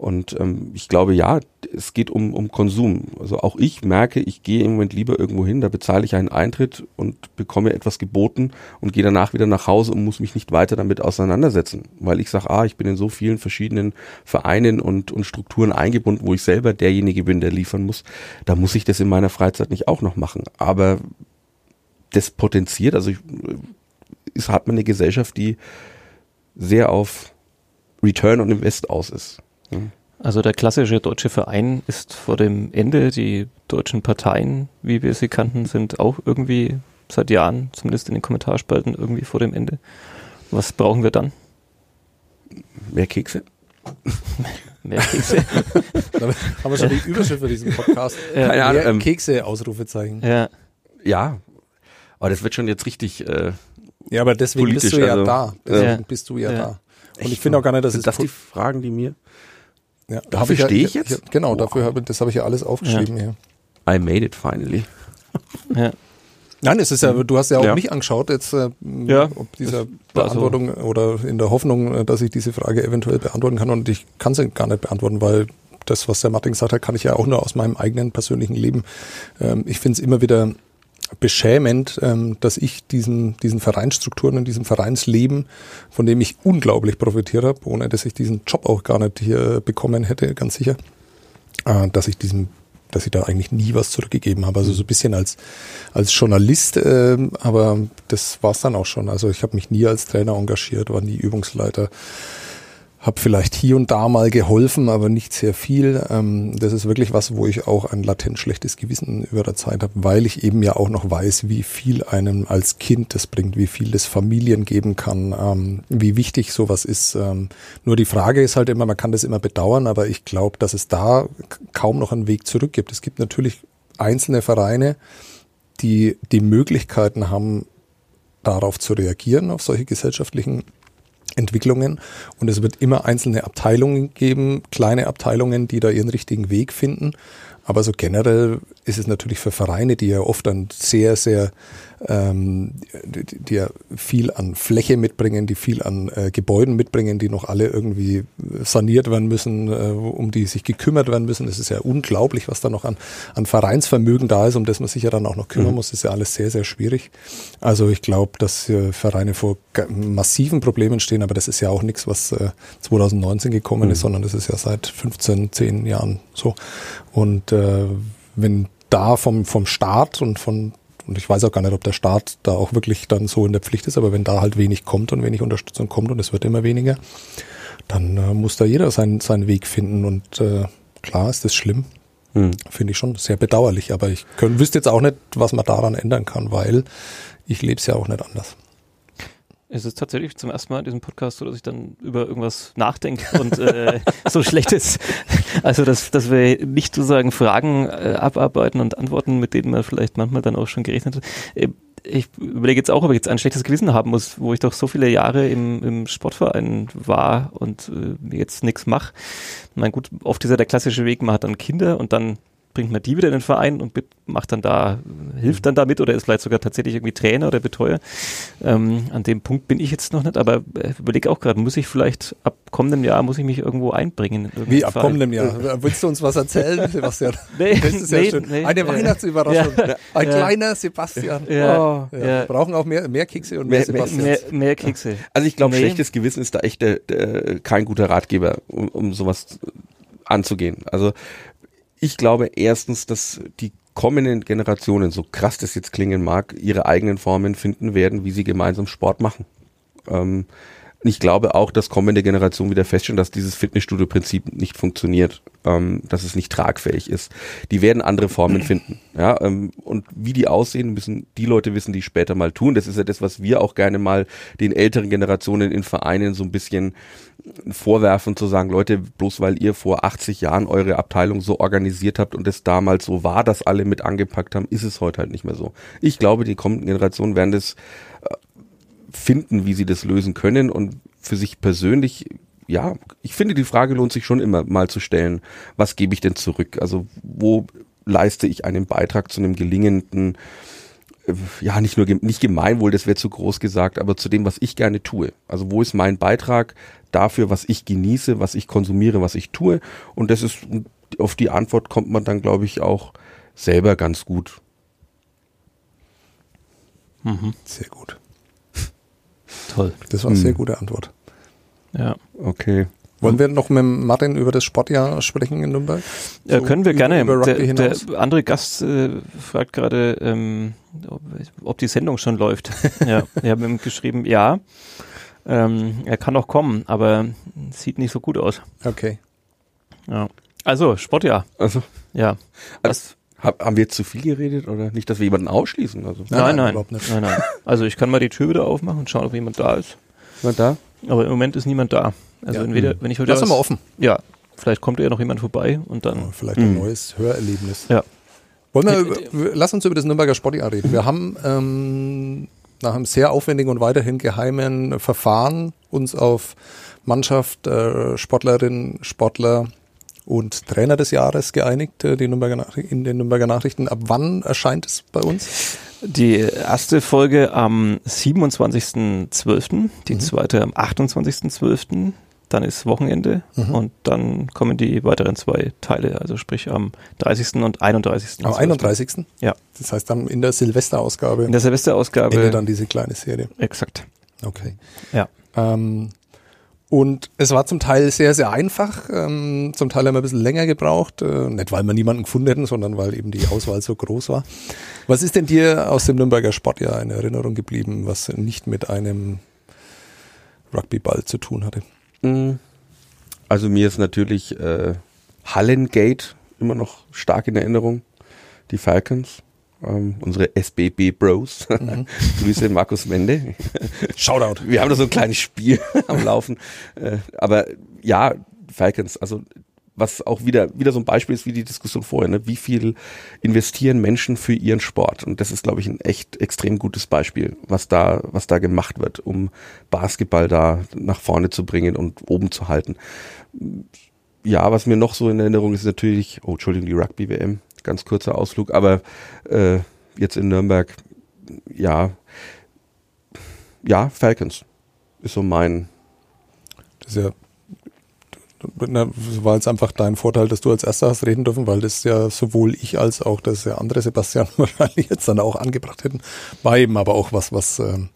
Und ähm, ich glaube, ja, es geht um, um Konsum. Also auch ich merke, ich gehe im Moment lieber irgendwo hin, da bezahle ich einen Eintritt und bekomme etwas geboten und gehe danach wieder nach Hause und muss mich nicht weiter damit auseinandersetzen. Weil ich sage, ah, ich bin in so vielen verschiedenen Vereinen und, und Strukturen eingebunden, wo ich selber derjenige bin, der liefern muss. Da muss ich das in meiner Freizeit nicht auch noch machen. Aber das potenziert, also ich, es hat man eine Gesellschaft, die sehr auf Return on Invest aus ist. Also der klassische deutsche Verein ist vor dem Ende. Die deutschen Parteien, wie wir sie kannten, sind auch irgendwie seit Jahren, zumindest in den Kommentarspalten, irgendwie vor dem Ende. Was brauchen wir dann? Mehr Kekse? [laughs] Mehr Kekse. [laughs] Damit haben wir schon die Überschrift für diesen Podcast. [laughs] Ja. Mehr ja, ähm, Kekse, Ausrufezeichen. Ja. Ja. Aber das wird schon jetzt richtig. Äh, ja, aber deswegen bist du ja also, da. Deswegen ja. bist du ja, ja. da. Und ich finde auch gar nicht, dass Sind es das die Fragen, die mir. Ja, dafür stehe ich jetzt? Ich, genau, wow. dafür habe das habe ich ja alles aufgeschrieben ja. hier. I made it finally. [laughs] ja. Nein, es ist ja, du hast ja auch ja. mich angeschaut, jetzt äh, ja, ob dieser Beantwortung so. oder in der Hoffnung, äh, dass ich diese Frage eventuell beantworten kann und ich kann sie gar nicht beantworten, weil das, was der Martin gesagt hat, kann ich ja auch nur aus meinem eigenen persönlichen Leben. Ähm, ich finde es immer wieder beschämend, ähm, dass ich diesen, diesen Vereinsstrukturen und diesem Vereinsleben, von dem ich unglaublich profitiert habe, ohne dass ich diesen Job auch gar nicht hier bekommen hätte, ganz sicher, äh, dass ich diesem dass ich da eigentlich nie was zurückgegeben habe. Also so ein bisschen als, als Journalist, äh, aber das war's dann auch schon. Also ich habe mich nie als Trainer engagiert, war nie Übungsleiter habe vielleicht hier und da mal geholfen, aber nicht sehr viel. Ähm, das ist wirklich was, wo ich auch ein latent schlechtes Gewissen über der Zeit habe, weil ich eben ja auch noch weiß, wie viel einem als Kind das bringt, wie viel das Familien geben kann, ähm, wie wichtig sowas ist. Ähm, nur die Frage ist halt immer, man kann das immer bedauern, aber ich glaube, dass es da kaum noch einen Weg zurück gibt. Es gibt natürlich einzelne Vereine, die die Möglichkeiten haben, darauf zu reagieren, auf solche gesellschaftlichen Entwicklungen und es wird immer einzelne Abteilungen geben, kleine Abteilungen, die da ihren richtigen Weg finden. Aber so generell ist es natürlich für Vereine, die ja oft dann sehr, sehr ähm, die, die ja viel an Fläche mitbringen, die viel an äh, Gebäuden mitbringen, die noch alle irgendwie saniert werden müssen, äh, um die sich gekümmert werden müssen. Das ist ja unglaublich, was da noch an, an Vereinsvermögen da ist, um das man sich ja dann auch noch kümmern mhm. muss. Das ist ja alles sehr, sehr schwierig. Also ich glaube, dass äh, Vereine vor massiven Problemen stehen, aber das ist ja auch nichts, was äh, 2019 gekommen mhm. ist, sondern das ist ja seit 15, 10 Jahren so. Und äh, wenn da vom, vom Staat und von und ich weiß auch gar nicht, ob der Staat da auch wirklich dann so in der Pflicht ist, aber wenn da halt wenig kommt und wenig Unterstützung kommt und es wird immer weniger, dann äh, muss da jeder seinen, seinen Weg finden. Und äh, klar ist das schlimm. Hm. Finde ich schon sehr bedauerlich. Aber ich könnt, wüsste jetzt auch nicht, was man daran ändern kann, weil ich lebe es ja auch nicht anders. Es ist tatsächlich zum ersten Mal in diesem Podcast so, dass ich dann über irgendwas nachdenke und äh, so schlecht ist. Also, dass, dass wir nicht sozusagen Fragen äh, abarbeiten und antworten, mit denen man vielleicht manchmal dann auch schon gerechnet hat. Äh, ich überlege jetzt auch, ob ich jetzt ein schlechtes Gewissen haben muss, wo ich doch so viele Jahre im, im Sportverein war und äh, jetzt nichts mache. Mein gut, oft ist ja der klassische Weg, man hat dann Kinder und dann bringt man die wieder in den Verein und macht dann da, hilft dann damit oder ist vielleicht sogar tatsächlich irgendwie Trainer oder Betreuer. Ähm, an dem Punkt bin ich jetzt noch nicht, aber äh, überlege auch gerade, muss ich vielleicht ab kommendem Jahr, muss ich mich irgendwo einbringen? Wie ab kommendem Jahr? Willst du uns was erzählen, [laughs] Sebastian? nee, das ist nee, ja schön. Nee, Eine Weihnachtsüberraschung. Ja, Ein ja, kleiner Sebastian. Ja, oh, ja. Wir brauchen auch mehr, mehr Kekse und mehr, mehr Sebastian. Mehr, mehr, Kekse. Also ich glaube, schlechtes Gewissen ist da echt äh, kein guter Ratgeber, um, um sowas anzugehen. Also ich glaube erstens, dass die kommenden Generationen, so krass das jetzt klingen mag, ihre eigenen Formen finden werden, wie sie gemeinsam Sport machen. Ähm, ich glaube auch, dass kommende Generationen wieder feststellen, dass dieses Fitnessstudio-Prinzip nicht funktioniert, ähm, dass es nicht tragfähig ist. Die werden andere Formen finden. Ja, ähm, und wie die aussehen, müssen die Leute wissen, die später mal tun. Das ist ja das, was wir auch gerne mal den älteren Generationen in Vereinen so ein bisschen vorwerfen, zu sagen, Leute, bloß weil ihr vor 80 Jahren eure Abteilung so organisiert habt und es damals so war, dass alle mit angepackt haben, ist es heute halt nicht mehr so. Ich glaube, die kommenden Generationen werden das finden, wie sie das lösen können und für sich persönlich ja, ich finde, die Frage lohnt sich schon immer mal zu stellen, was gebe ich denn zurück? Also wo leiste ich einen Beitrag zu einem gelingenden, äh, ja, nicht nur nicht Gemeinwohl, das wäre zu groß gesagt, aber zu dem, was ich gerne tue. Also wo ist mein Beitrag dafür, was ich genieße, was ich konsumiere, was ich tue? Und das ist, auf die Antwort kommt man dann, glaube ich, auch selber ganz gut. Mhm. Sehr gut. Toll. Das war eine hm. sehr gute Antwort. Ja. Okay. Wollen wir noch mit Martin über das Sportjahr sprechen in Nürnberg? So ja, können wir gerne. Der, der, andere Gast äh, fragt gerade, ähm, ob, ob, die Sendung schon läuft. [laughs] ja, wir haben ihm geschrieben, ja. Ähm, er kann auch kommen, aber sieht nicht so gut aus. Okay. Ja. Also, Sportjahr. Also. Ja. Hab, haben wir jetzt zu viel geredet oder nicht, dass wir jemanden ausschließen? Also. Nein, nein, nein, nein, nein. Also ich kann mal die Tür wieder aufmachen und schauen, ob jemand da ist. Jemand da? Aber im Moment ist niemand da. Also ja, entweder, wenn ich heute Lass mal offen. Ja, vielleicht kommt ja noch jemand vorbei und dann. Oh, vielleicht ein mh. neues Hörerlebnis. Ja. Wollen wir, über, lass uns über das Nürnberger Sportjahr reden. Wir haben ähm, nach einem sehr aufwendigen und weiterhin geheimen Verfahren uns auf Mannschaft, äh, Sportlerinnen, Sportler und Trainer des Jahres geeinigt, äh, die Nürnberger in den Nürnberger Nachrichten. Ab wann erscheint es bei uns? Die erste Folge am 27.12., die mhm. zweite am 28.12., dann ist Wochenende mhm. und dann kommen die weiteren zwei Teile, also sprich am 30. und 31. Am 31. Ja. Das heißt dann in der Silvesterausgabe. In der Silvesterausgabe. Endet dann diese kleine Serie. Exakt. Okay. Ja. Ähm, und es war zum Teil sehr, sehr einfach. Ähm, zum Teil haben wir ein bisschen länger gebraucht. Äh, nicht, weil wir niemanden gefunden hätten, sondern weil eben die Auswahl so groß war. Was ist denn dir aus dem Nürnberger Sportjahr in Erinnerung geblieben, was nicht mit einem Rugbyball zu tun hatte? Mm. Also mir ist natürlich äh, Hallengate immer noch stark in Erinnerung. Die Falcons ähm, unsere SBB Bros. [laughs] Mhm. Grüße Markus Mende. Shoutout. Wir haben da so ein kleines Spiel [laughs] am Laufen. Äh, aber ja, Falcons, also was auch wieder, wieder so ein Beispiel ist wie die Diskussion vorher, ne? wie viel investieren Menschen für ihren Sport? Und das ist, glaube ich, ein echt extrem gutes Beispiel, was da, was da gemacht wird, um Basketball da nach vorne zu bringen und oben zu halten. Ja, was mir noch so in Erinnerung ist, natürlich, oh, Entschuldigung, die Rugby-WM, ganz kurzer Ausflug, aber äh, jetzt in Nürnberg, ja, ja, Falcons ist so mein. Das ist ja, war jetzt einfach dein Vorteil, dass du als Erster hast reden dürfen, weil das ja sowohl ich als auch das der andere Sebastian [laughs] wahrscheinlich jetzt dann auch angebracht hätten. War eben aber auch was, was ähm,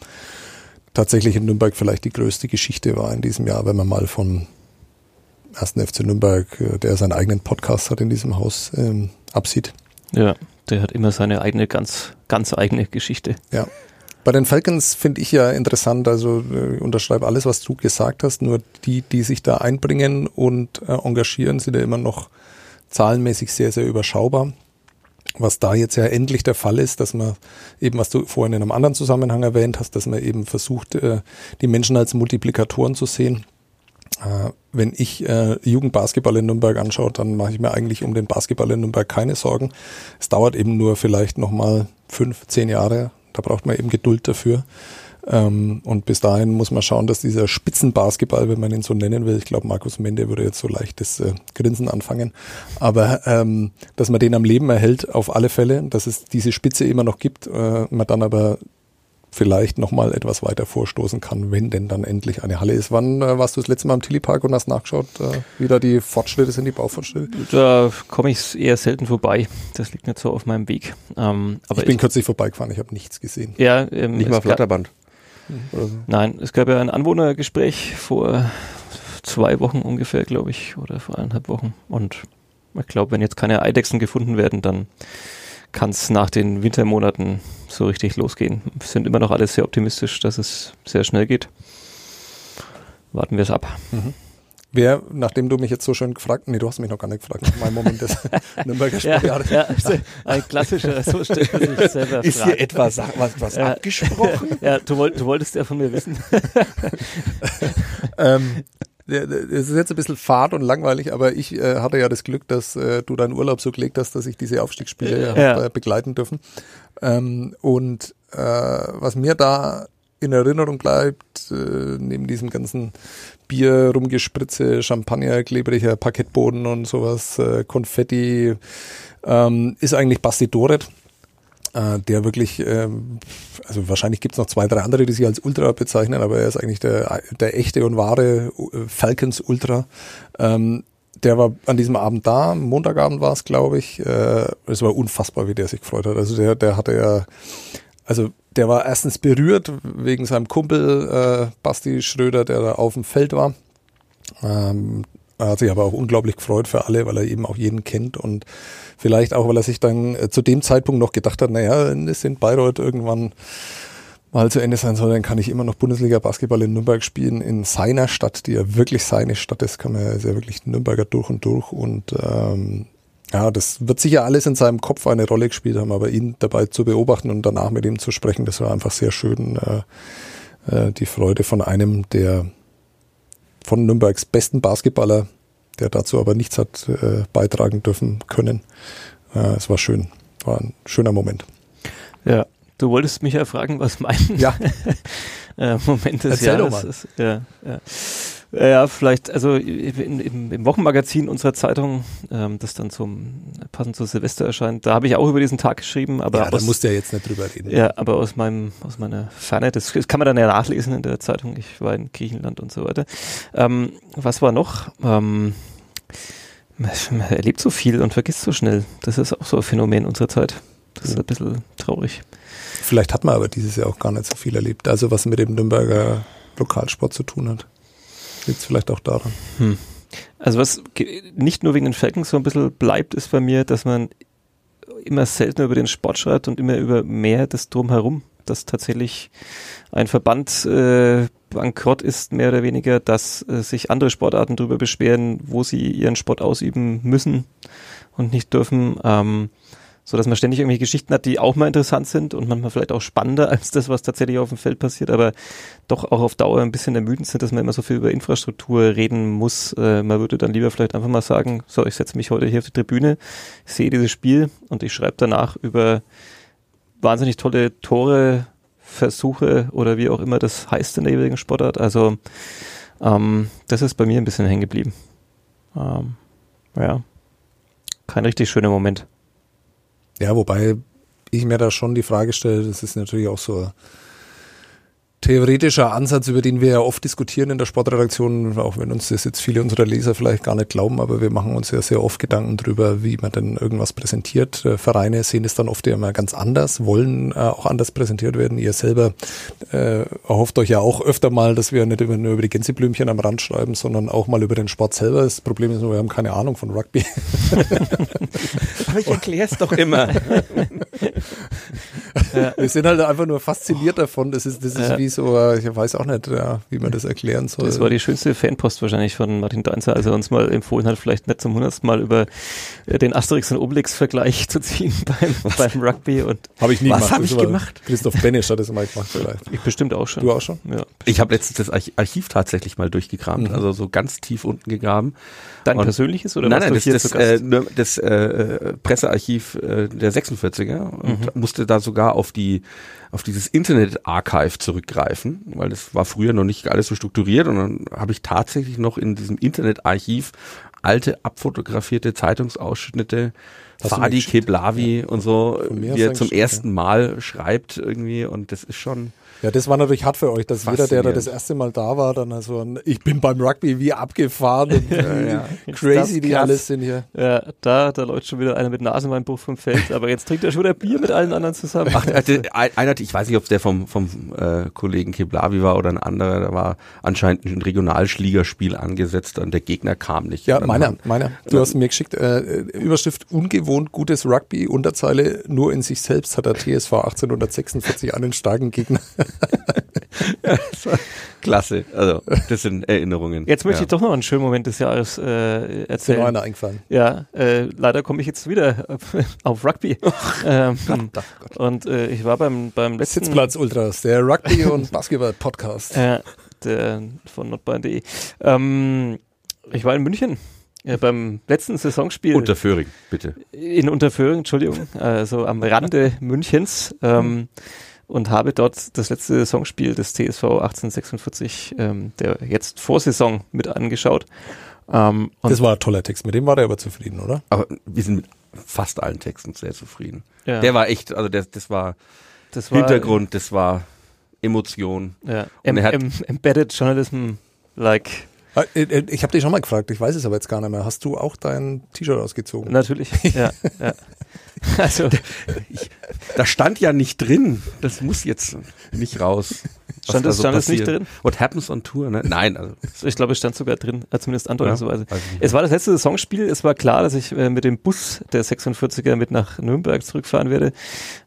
tatsächlich in Nürnberg vielleicht die größte Geschichte war in diesem Jahr, wenn man mal von ersten FC Nürnberg, äh, der seinen eigenen Podcast hat in diesem Haus, ähm, absieht. Ja, der hat immer seine eigene, ganz, ganz eigene Geschichte. Ja. Bei den Falcons finde ich ja interessant, also äh, unterschreibe alles, was du gesagt hast, nur die, die sich da einbringen und äh, engagieren, sind ja immer noch zahlenmäßig sehr, sehr überschaubar. was da jetzt ja endlich der Fall ist, dass man eben, was du vorhin in einem anderen Zusammenhang erwähnt hast, dass man eben versucht, äh, die Menschen als Multiplikatoren zu sehen. Äh, wenn ich äh, Jugendbasketball in Nürnberg anschaue, dann mache ich mir eigentlich um den Basketball in Nürnberg keine Sorgen. Es dauert eben nur vielleicht nochmal fünf, zehn Jahre. Da braucht man eben Geduld dafür. Ähm, und bis dahin muss man schauen, dass dieser Spitzenbasketball, wenn man ihn so nennen will, ich glaube, Markus Mende würde jetzt so leichtes äh, Grinsen anfangen, aber ähm, dass man den am Leben erhält, auf alle Fälle, dass es diese Spitze immer noch gibt, äh, man dann aber vielleicht nochmal etwas weiter vorstoßen kann, wenn denn dann endlich eine Halle ist. Wann äh, warst du das letzte Mal am Tilly Park und hast nachgeschaut, äh, wie da die Fortschritte sind, die Baufortschritte? Da komme ich eher selten vorbei. Das liegt nicht so auf meinem Weg. Ähm, aber ich bin ich, kürzlich vorbeigefahren, ich habe nichts gesehen. Ja, ähm, nicht mal Flatterband. So. Nein, es gab ja ein Anwohnergespräch vor zwei Wochen ungefähr, glaube ich, oder vor eineinhalb Wochen. Und ich glaube, wenn jetzt keine Eidechsen gefunden werden, dann kann es nach den Wintermonaten so richtig losgehen. Wir sind immer noch alle sehr optimistisch, dass es sehr schnell geht. Warten wir es ab. Mhm. Wer, nachdem du mich jetzt so schön gefragt, nee, du hast mich noch gar nicht gefragt, mein Moment des [laughs] Nürnberger Sportjahres. Ja, ja, ein klassischer, so stellt man sich selber Ist hier etwas, was, was ja, abgesprochen? Ja, du, wollt, du wolltest ja von mir wissen. [laughs] ähm, es ist jetzt ein bisschen fad und langweilig, aber ich äh, hatte ja das Glück, dass äh, du deinen Urlaub so gelegt hast, dass ich diese Aufstiegsspiele ja. Hab, äh, begleiten dürfen. Ähm, und äh, was mir da in Erinnerung bleibt, äh, neben diesem ganzen Bier, Rumgespritze, Champagner, klebriger Parkettboden und sowas, äh, Konfetti, ähm, ist eigentlich Basti Doret äh, der wirklich, ähm, also wahrscheinlich gibt es noch zwei, drei andere, die sich als Ultra bezeichnen, aber er ist eigentlich der, der echte und wahre äh, Falcons Ultra. Ähm, der war an diesem Abend da, Montagabend war es, glaube ich. Äh, es war unfassbar, wie der sich gefreut hat. Also der, der hatte ja, also der war erstens berührt wegen seinem Kumpel äh, Basti Schröder, der da auf dem Feld war. Ähm, er hat sich aber auch unglaublich gefreut für alle, weil er eben auch jeden kennt und vielleicht auch, weil er sich dann äh, zu dem Zeitpunkt noch gedacht hat, naja, wenn es in Bayreuth irgendwann mal zu Ende sein soll, dann kann ich immer noch Bundesliga Basketball in Nürnberg spielen, in seiner Stadt, die ja wirklich seine Stadt ist, kann man ja, ja wirklich Nürnberger durch und durch und ähm, ja, das wird sicher alles in seinem Kopf eine Rolle gespielt haben, aber ihn dabei zu beobachten und danach mit ihm zu sprechen, das war einfach sehr schön. Äh, äh, die Freude von einem, der von Nürnbergs besten Basketballer, der dazu aber nichts hat äh, beitragen dürfen können. Äh, es war schön, war ein schöner Moment. Ja, du wolltest mich ja fragen, was mein ja. [laughs] äh, Moment des Erzähl Jahres ist. Ja, ja. Ja, vielleicht, also im, im, im Wochenmagazin unserer Zeitung, ähm, das dann zum passend zu Silvester erscheint, da habe ich auch über diesen Tag geschrieben, aber ja, da musst du ja jetzt nicht drüber reden. Ja, aber aus meinem, aus meiner Ferne, das, das kann man dann ja nachlesen in der Zeitung. Ich war in Griechenland und so weiter. Ähm, was war noch? Ähm, man erlebt so viel und vergisst so schnell. Das ist auch so ein Phänomen unserer Zeit. Das ist ein bisschen traurig. Vielleicht hat man aber dieses Jahr auch gar nicht so viel erlebt. Also was mit dem Nürnberger Lokalsport zu tun hat. Liegt vielleicht auch daran. Hm. Also was nicht nur wegen den Falcons so ein bisschen bleibt, ist bei mir, dass man immer seltener über den Sport schreibt und immer über mehr das Drumherum, dass tatsächlich ein Verband äh, bankrott ist, mehr oder weniger, dass äh, sich andere Sportarten darüber beschweren, wo sie ihren Sport ausüben müssen und nicht dürfen. Ähm, so dass man ständig irgendwelche Geschichten hat, die auch mal interessant sind und manchmal vielleicht auch spannender [laughs] als das, was tatsächlich auf dem Feld passiert, aber doch auch auf Dauer ein bisschen ermüdend sind, dass man immer so viel über Infrastruktur reden muss. Äh, man würde dann lieber vielleicht einfach mal sagen, so, ich setze mich heute hier auf die Tribüne, sehe dieses Spiel und ich schreibe danach über wahnsinnig tolle Tore, Versuche oder wie auch immer das heißt in der jeweiligen Sportart. Also ähm, das ist bei mir ein bisschen hängen geblieben. Ähm, ja, kein richtig schöner Moment. Ja, wobei ich mir da schon die Frage stelle, das ist natürlich auch so theoretischer Ansatz, über den wir ja oft diskutieren in der Sportredaktion, auch wenn uns das jetzt viele unserer Leser vielleicht gar nicht glauben, aber wir machen uns ja sehr oft Gedanken drüber, wie man denn irgendwas präsentiert. Äh, Vereine sehen es dann oft ja immer ganz anders, wollen äh, auch anders präsentiert werden. Ihr selber äh, erhofft euch ja auch öfter mal, dass wir nicht immer nur über die Gänseblümchen am Rand schreiben, sondern auch mal über den Sport selber. Das Problem ist nur, wir haben keine Ahnung von Rugby. [laughs] aber ich erkläre es doch immer. [laughs] Wir sind halt einfach nur fasziniert davon. Das ist, das ist wie so, äh, ich weiß auch nicht, ja, wie man das erklären soll. Das war die schönste Fanpost wahrscheinlich von Martin Deinzer, als er uns mal empfohlen hat, vielleicht nicht zum hundertsten Mal über äh, den Asterix und Obelix-Vergleich zu ziehen [laughs] beim, beim Rugby und Habe ich nie Was gemacht. hab Das ich gemacht? Christoph Benisch hat das mal gemacht vielleicht. ich bestimmt auch schon. Du auch schon? Ja. Ich habe letztens das Arch- Archiv tatsächlich mal durchgekramt, Mhm. also so ganz tief unten gegraben. Dein Und- persönliches oder nein, nein, das, hier das, äh, nur das äh, Pressearchiv äh, der 46er und musste da sogar auf die auf dieses Internet-Archive zurückgreifen, weil das war früher noch nicht alles so strukturiert und dann habe ich tatsächlich noch in diesem Internet-Archiv alte abfotografierte Zeitungsausschnitte Hast Fadi? Keblavi und so, wie er zum ersten Mal schreibt irgendwie und das ist schon Ja, das war natürlich hart für euch, dass jeder, der da das erste Mal da war, dann also ein, ich bin beim Rugby wie abgefahren und [laughs] wie ja. crazy die alles sind hier. Ja, da, da läuft schon wieder einer mit Nasenbeinbruch vom Feld, aber jetzt trinkt er schon wieder Bier mit allen anderen zusammen. Ach, der, einer, ich weiß nicht, ob es der vom, vom äh, Kollegen Keblavi war oder ein anderer, da war anscheinend ein Regionalschlägerspiel angesetzt und der Gegner kam nicht. Ja, meiner, meiner. Du hast mir geschickt, äh, Überschrift ungewohnt gutes Rugby, Unterzeile nur in sich selbst hat der TSV 1846 einen starken Gegner. [laughs] Klasse, also das sind Erinnerungen. Jetzt möchte ja. ich doch noch einen schönen Moment des Jahres äh, erzählen. einer eingefallen. Ja, äh, leider komme ich jetzt wieder [laughs] auf Rugby. ähm, und äh, ich war beim, beim letzten Sitzplatz Ultras, der Rugby- und Basketball-Podcast. äh, der von notbayern.de. Ähm, ich war in München äh, beim letzten Saisonspiel Unterföhring, bitte. in Unterföhring, Entschuldigung, also am Rande Münchens ähm, und habe dort das letzte Saisonspiel des TSV 1846 ähm, der jetzt Vorsaison mit angeschaut. Ähm, und Das war ein toller Text, mit dem war der aber zufrieden, oder? Aber wir sind mit fast allen Texten sehr zufrieden. ja, Der war echt, also der, das war das war, Hintergrund, das war Emotion. Ja, Und em, er hat- em, Embedded Journalism, like, Ah, äh, äh, Ich habe dich schon mal gefragt, ich weiß es aber jetzt gar nicht mehr. Hast du auch dein T-Shirt ausgezogen? natürlich, ja, ja. [laughs] [laughs] Also, Da stand ja nicht drin. Das muss jetzt nicht raus. Stand es- stand es nicht drin? What happens on Tour, ne? Nein, also. ich glaube, es stand sogar drin, äh, zumindest andeutungsweise. ich nicht. Es war das letzte Saisonspiel. Es war klar, dass ich äh, mit dem Bus der 46er mit nach Nürnberg zurückfahren werde.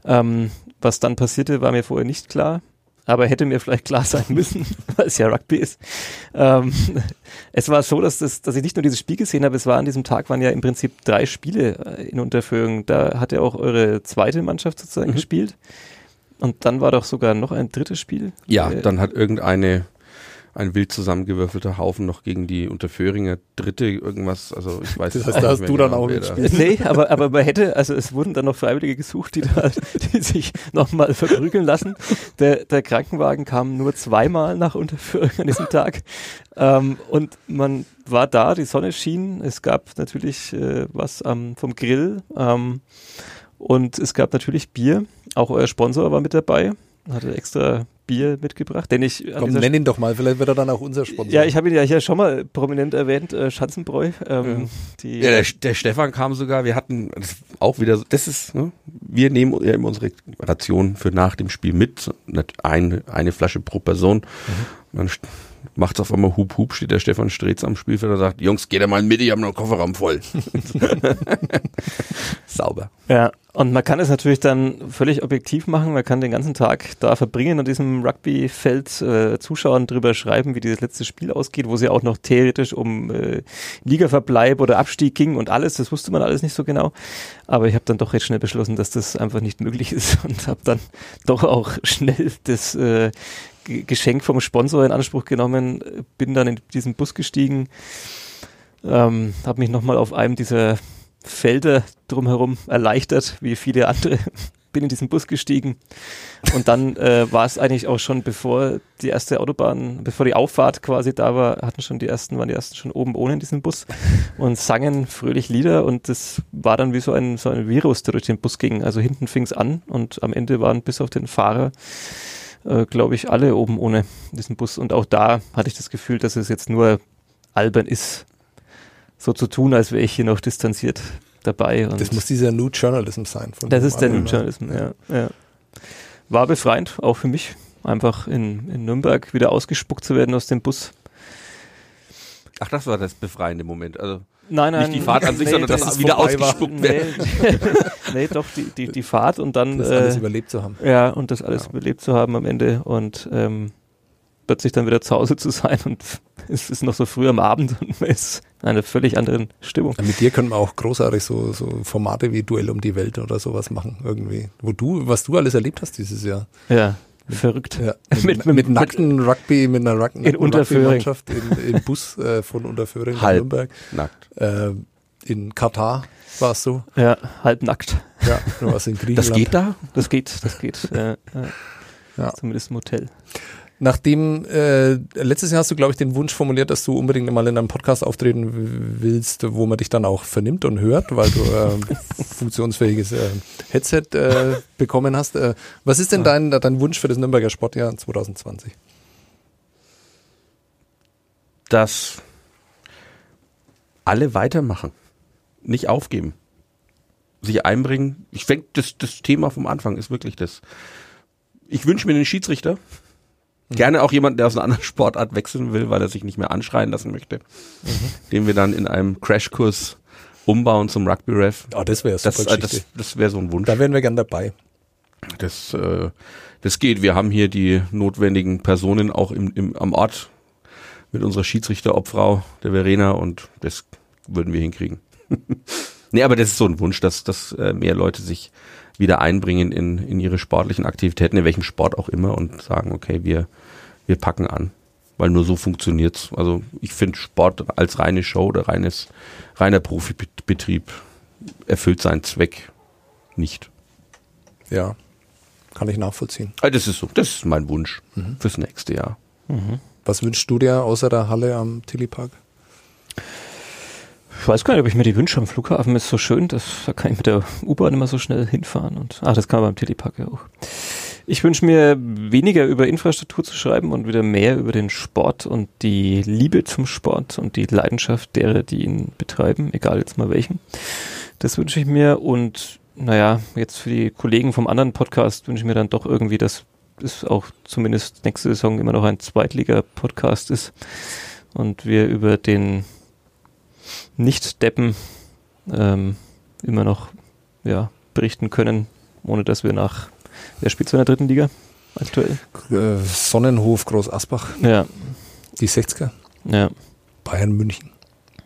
Ähm, was dann passierte, war mir vorher nicht klar. Aber hätte mir vielleicht klar sein müssen, [laughs] weil es ja Rugby ist. Ähm, es war so, dass, das, dass ich nicht nur dieses Spiel gesehen habe, es war an diesem Tag waren ja im Prinzip drei Spiele äh, in Unterföhring. Da hat ja auch eure zweite Mannschaft sozusagen Mhm. gespielt. Und dann war doch sogar noch ein drittes Spiel. Ja, Äh, dann hat irgendeine ein wild zusammengewürfelter Haufen noch gegen die Unterföhringer Dritte irgendwas, also ich weiß Das heißt, nicht da hast mehr du dann genau, auch mitgespielt. Nee, aber, aber man hätte, also es wurden dann noch Freiwillige gesucht, die, da, die sich nochmal verprügeln lassen. Der, der Krankenwagen kam nur zweimal nach Unterführung an diesem Tag. Ähm, und man war da, die Sonne schien, es gab natürlich äh, was am vom Grill ähm, und es gab natürlich Bier. Auch euer Sponsor war mit dabei, hatte extra Bier mitgebracht, denn ich Komm, nenn ihn doch mal, vielleicht wird er dann auch unser Sponsor. ja, ich habe ihn ja hier schon mal prominent erwähnt, äh, Schanzenbräu. Ähm, die, Ja, der, der Stefan kam sogar, wir hatten das auch wieder, so- das ist, ne, wir nehmen ja immer unsere Ration für nach dem Spiel mit, so, nicht ein, eine Flasche pro Person. Und dann macht auf einmal Hup Hup, steht der Stefan Streetz am Spielfeld und sagt, Jungs, geht ihr mal mit, ich habe noch einen Kofferraum voll. [laughs] [laughs] Sauber. Ja, und man kann es natürlich dann völlig objektiv machen. Man kann den ganzen Tag da verbringen an diesem Rugbyfeld, äh, Zuschauern drüber schreiben, wie dieses letzte Spiel ausgeht, wo es ja auch noch theoretisch um äh, Ligaverbleib oder Abstieg ging und alles. Das wusste man alles nicht so genau. Aber ich habe dann doch recht schnell beschlossen, dass das einfach nicht möglich [laughs] ist und habe dann doch auch schnell das äh, Geschenk vom Sponsor in Anspruch genommen, bin dann in diesen Bus gestiegen, ähm, habe mich nochmal auf einem dieser Felder drumherum erleichtert, wie viele andere. [laughs] Bin in diesen Bus gestiegen und dann äh, war es eigentlich auch schon, bevor die erste Autobahn, bevor die Auffahrt quasi da war, hatten schon die ersten, waren die ersten schon oben ohne in diesem Bus und sangen fröhlich Lieder und das war dann wie so ein, so ein Virus, der durch den Bus ging. Also hinten fing es an und am Ende waren bis auf den Fahrer, äh, glaube ich, alle oben ohne in diesem Bus und auch da hatte ich das Gefühl, dass es jetzt nur albern ist, so zu tun, als wäre ich hier noch distanziert dabei. Und das muss dieser New Journalism sein. Von das ist der New. Journalism, ja. ja. War befreiend, auch für mich, einfach in, in Nürnberg wieder ausgespuckt zu werden aus dem Bus. Ach, das war das befreiende Moment. Also Nein, nein. Nicht die Fahrt an sich, nee, sondern dass das es wieder ausgespuckt wird. Nee, [laughs] nee, doch, die, die, die Fahrt und dann. Das alles äh, überlebt zu haben. Ja, und das alles Ja. überlebt zu haben am Ende und ähm, plötzlich dann wieder zu Hause zu sein und [laughs] es ist noch so früh am Abend und [laughs] man ist in einer völlig anderen Stimmung. Ja, Mit dir können wir auch großartig so, so Formate wie Duell um die Welt oder sowas machen, irgendwie. Wo du, was du alles erlebt hast dieses Jahr. Ja, verrückt. Ja, [laughs] mit, Mit- mit, mit- nackten Rugby, mit einer Ruck In Unterföhring. Mannschaft in, im Bus äh, von Unterföhring Halb. Nürnberg. Nackt. Äh, in Katar warst du. Ja, halbnackt. Ja, du warst in Griechenland. Das geht da? Das geht, das geht. ja. Ja. Zumindest im Hotel. Nachdem, äh, letztes Jahr hast du, glaube ich, den Wunsch formuliert, dass du unbedingt mal in einem Podcast auftreten willst, wo man dich dann auch vernimmt und hört, weil du äh, [laughs] funktionsfähiges äh, Headset äh, bekommen hast. Äh, was ist denn dein, dein Wunsch für das Nürnberger Sportjahr 2020? Dass alle weitermachen. Nicht aufgeben. Sich einbringen. Ich denke, das, das Thema vom Anfang ist wirklich das. Ich wünsche mir einen Schiedsrichter. Gerne auch jemanden, der aus einer anderen Sportart wechseln will, weil er sich nicht mehr anschreien lassen möchte. Den wir dann in einem Crashkurs umbauen zum Rugby-Ref. Oh, das wäre Das, äh, das, das wäre so ein Wunsch. Da wären wir gern dabei. Das, äh, das geht. Wir haben hier die notwendigen Personen auch im, im, am Ort mit unserer Schiedsrichterobfrau, der Verena, und das würden wir hinkriegen. [laughs] nee, aber das ist so ein Wunsch, dass, dass äh, mehr Leute sich wieder einbringen in, in ihre sportlichen Aktivitäten, in welchem Sport auch immer, und sagen, okay, wir, wir packen an. Weil nur so funktioniert's. Also ich finde Sport als reine Show oder reines, reiner Profibetrieb erfüllt seinen Zweck nicht. Ja, kann ich nachvollziehen. Ah, Das ist so, das ist mein Wunsch fürs nächste Jahr. Was wünschst du dir außer der Halle am Tilly-Park? Ich weiß gar nicht, ob ich mir die wünsche. Am Flughafen ist so schön, dass, da kann ich mit der U-Bahn immer so schnell hinfahren. Und, ach, das kann man beim Telepark ja auch. Ich wünsche mir weniger über Infrastruktur zu schreiben und wieder mehr über den Sport und die Liebe zum Sport und die Leidenschaft derer, die ihn betreiben, egal jetzt mal welchen. Das wünsche ich mir und naja, jetzt für die Kollegen vom anderen Podcast wünsche ich mir dann doch irgendwie, dass es auch zumindest nächste Saison immer noch ein Zweitliga-Podcast ist und wir über den Nicht-Deppen ähm, immer noch ja, berichten können, ohne dass wir nach, wer spielt so in der dritten Liga aktuell? Äh, Sonnenhof, Groß Asbach, Ja, die 60er, ja, Bayern München.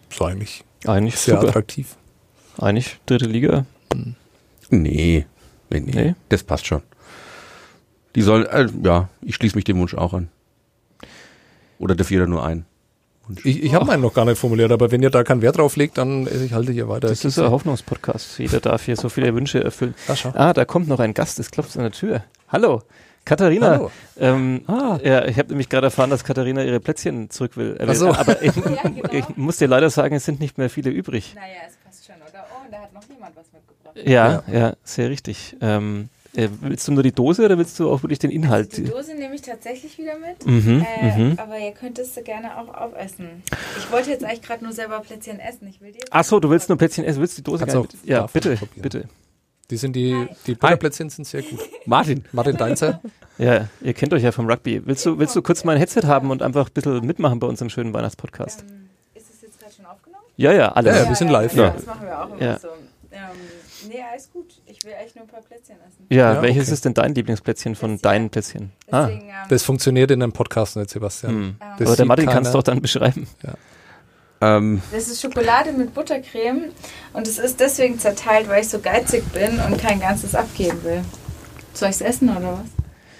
So eigentlich eigentlich sehr super. attraktiv. Eigentlich dritte Liga. Nee, nee, nee, Nee? das passt schon. Die sollen, äh, ja, ich schließe mich dem Wunsch auch an. Oder darf jeder nur ein? Ich, ich habe meinen noch gar nicht formuliert, aber wenn ihr da keinen Wert drauf legt, dann äh, ich halte hier weiter. Das ist ein Hoffnungspodcast. Jeder darf hier so viele Wünsche erfüllen. Ah, schau. Ah, da kommt noch ein Gast, es klopft an der Tür. Hallo, Katharina. Hallo. Ähm, ja, ich habe nämlich gerade erfahren, dass Katharina ihre Plätzchen zurück will. Ach so. Aber ich, [laughs] Ja, genau. ich muss dir leider sagen, es sind nicht mehr viele übrig. Naja, es passt schon, oder? Oh, und da hat noch jemand was mitgebracht. Ja, ja, sehr richtig. Ähm, äh, willst du nur die Dose oder willst du auch wirklich den Inhalt? Die Dose nehme ich tatsächlich wieder mit. Mhm, äh, mhm. Aber ihr könnt es gerne auch aufessen. Ich wollte jetzt eigentlich gerade nur selber Plätzchen essen. Ich will die jetzt Ach so, du willst nur Plätzchen essen, willst die Dose gerne auch mit? Ja, bitte, probieren. bitte. Die sind die, die Butterplätzchen sind sehr gut. [laughs] Martin. Martin Deinzer? [laughs] Ja, ihr kennt euch ja vom Rugby. Willst du, willst du kurz mein Headset haben und einfach ein bisschen mitmachen bei unserem schönen Weihnachtspodcast? Ähm, ist es jetzt gerade schon aufgenommen? Ja, ja, alles. Ja, ja, wir sind live. Ja, Ja. das machen wir auch immer Ja. so. Ähm, nee, alles gut. Ich will echt nur ein paar Plätzchen essen. Ja, Ja, welches okay. ist denn dein Lieblingsplätzchen von Das deinen. Plätzchen? Ah, Deswegen, ähm, Das funktioniert in einem Podcast nicht, Sebastian. hm. ähm, Das aber der Martin kann es doch dann beschreiben. Ähm, Das ist Schokolade mit Buttercreme und es ist deswegen zerteilt, weil ich so geizig bin und kein ganzes abgeben will. Soll ich es essen oder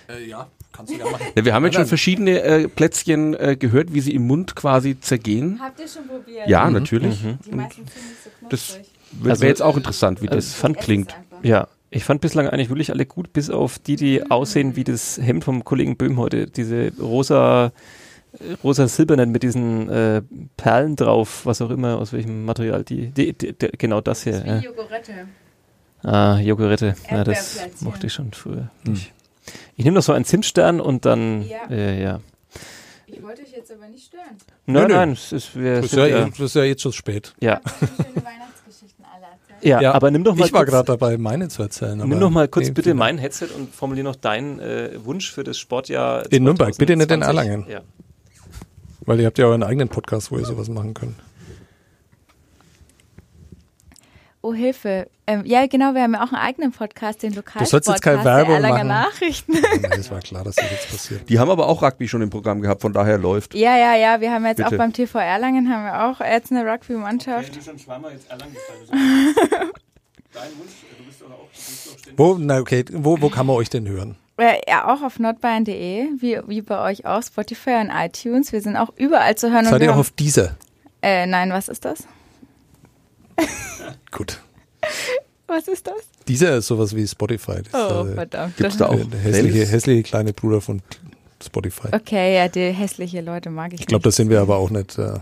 was? Äh, ja, kannst du gerne machen. [laughs] ja, wir haben jetzt schon verschiedene äh, Plätzchen äh, gehört, wie sie im Mund quasi zergehen. Habt ihr schon probiert? Ja, natürlich. Die meisten sind nicht so Das wäre Also- jetzt auch interessant, wie also das fand- klingt. Ja, ich fand bislang eigentlich wirklich alle gut, bis auf die, die aussehen wie das Hemd vom Kollegen Böhm heute. Diese rosa, rosa silbernen mit diesen äh, Perlen drauf, was auch immer, aus welchem Material die, die, die, die genau das Das hier. ist Ja. wie Jogurette. Ah, Jogurette. Ja, das mochte ich schon früher. Hm. Ich, ich nehme noch so einen Zimtstern und dann, Ja. äh, ja. Ich wollte euch jetzt aber nicht stören. Nein, nö. nein, es ist, wir Das ist, sind ja, ja, das ist ja jetzt schon spät. ja, Zeit. Ja, Ja, aber nimm doch mal Ich war gerade dabei, meine zu erzählen. Nimm doch mal kurz Nee, bitte mein Headset und formulier noch deinen äh, Wunsch für das Sportjahr. In Nürnberg, bitte nicht in 2020. Erlangen. Ja. Weil ihr habt ja euren eigenen Podcast, wo ihr sowas machen könnt. Oh, Hilfe. Ähm, ja, genau, wir haben ja auch einen eigenen Podcast, den Lokal. Du sollst jetzt keine Werbung machen. Nachrichten. Oh nein, das war klar, dass das jetzt passiert. Die haben aber auch Rugby schon im Programm gehabt, von daher läuft. Ja, ja, ja, wir haben jetzt Bitte. auch beim TV Erlangen haben wir auch jetzt eine Rugby-Mannschaft. du schon zweimal jetzt Erlangen gefallen [laughs] Dein Wunsch, du bist doch auch, du bist doch ständig. Wo, na okay, wo, wo kann man euch denn hören? Ja, auch auf nordbayern.de, wie, wie bei euch auch, Spotify und iTunes. Wir sind auch überall zu hören. und Seid wir ihr auch auf dieser? äh, nein, was ist das? [laughs] Gut. Was ist das? Dieser ist sowas wie Spotify. Das Oh, ist, äh, verdammt. Gibt's da auch der hässliche, Playlist? hässliche kleine Bruder von Spotify. Okay, ja, die hässliche Leute mag ich Ich glaube, da sind wir aber auch nicht äh,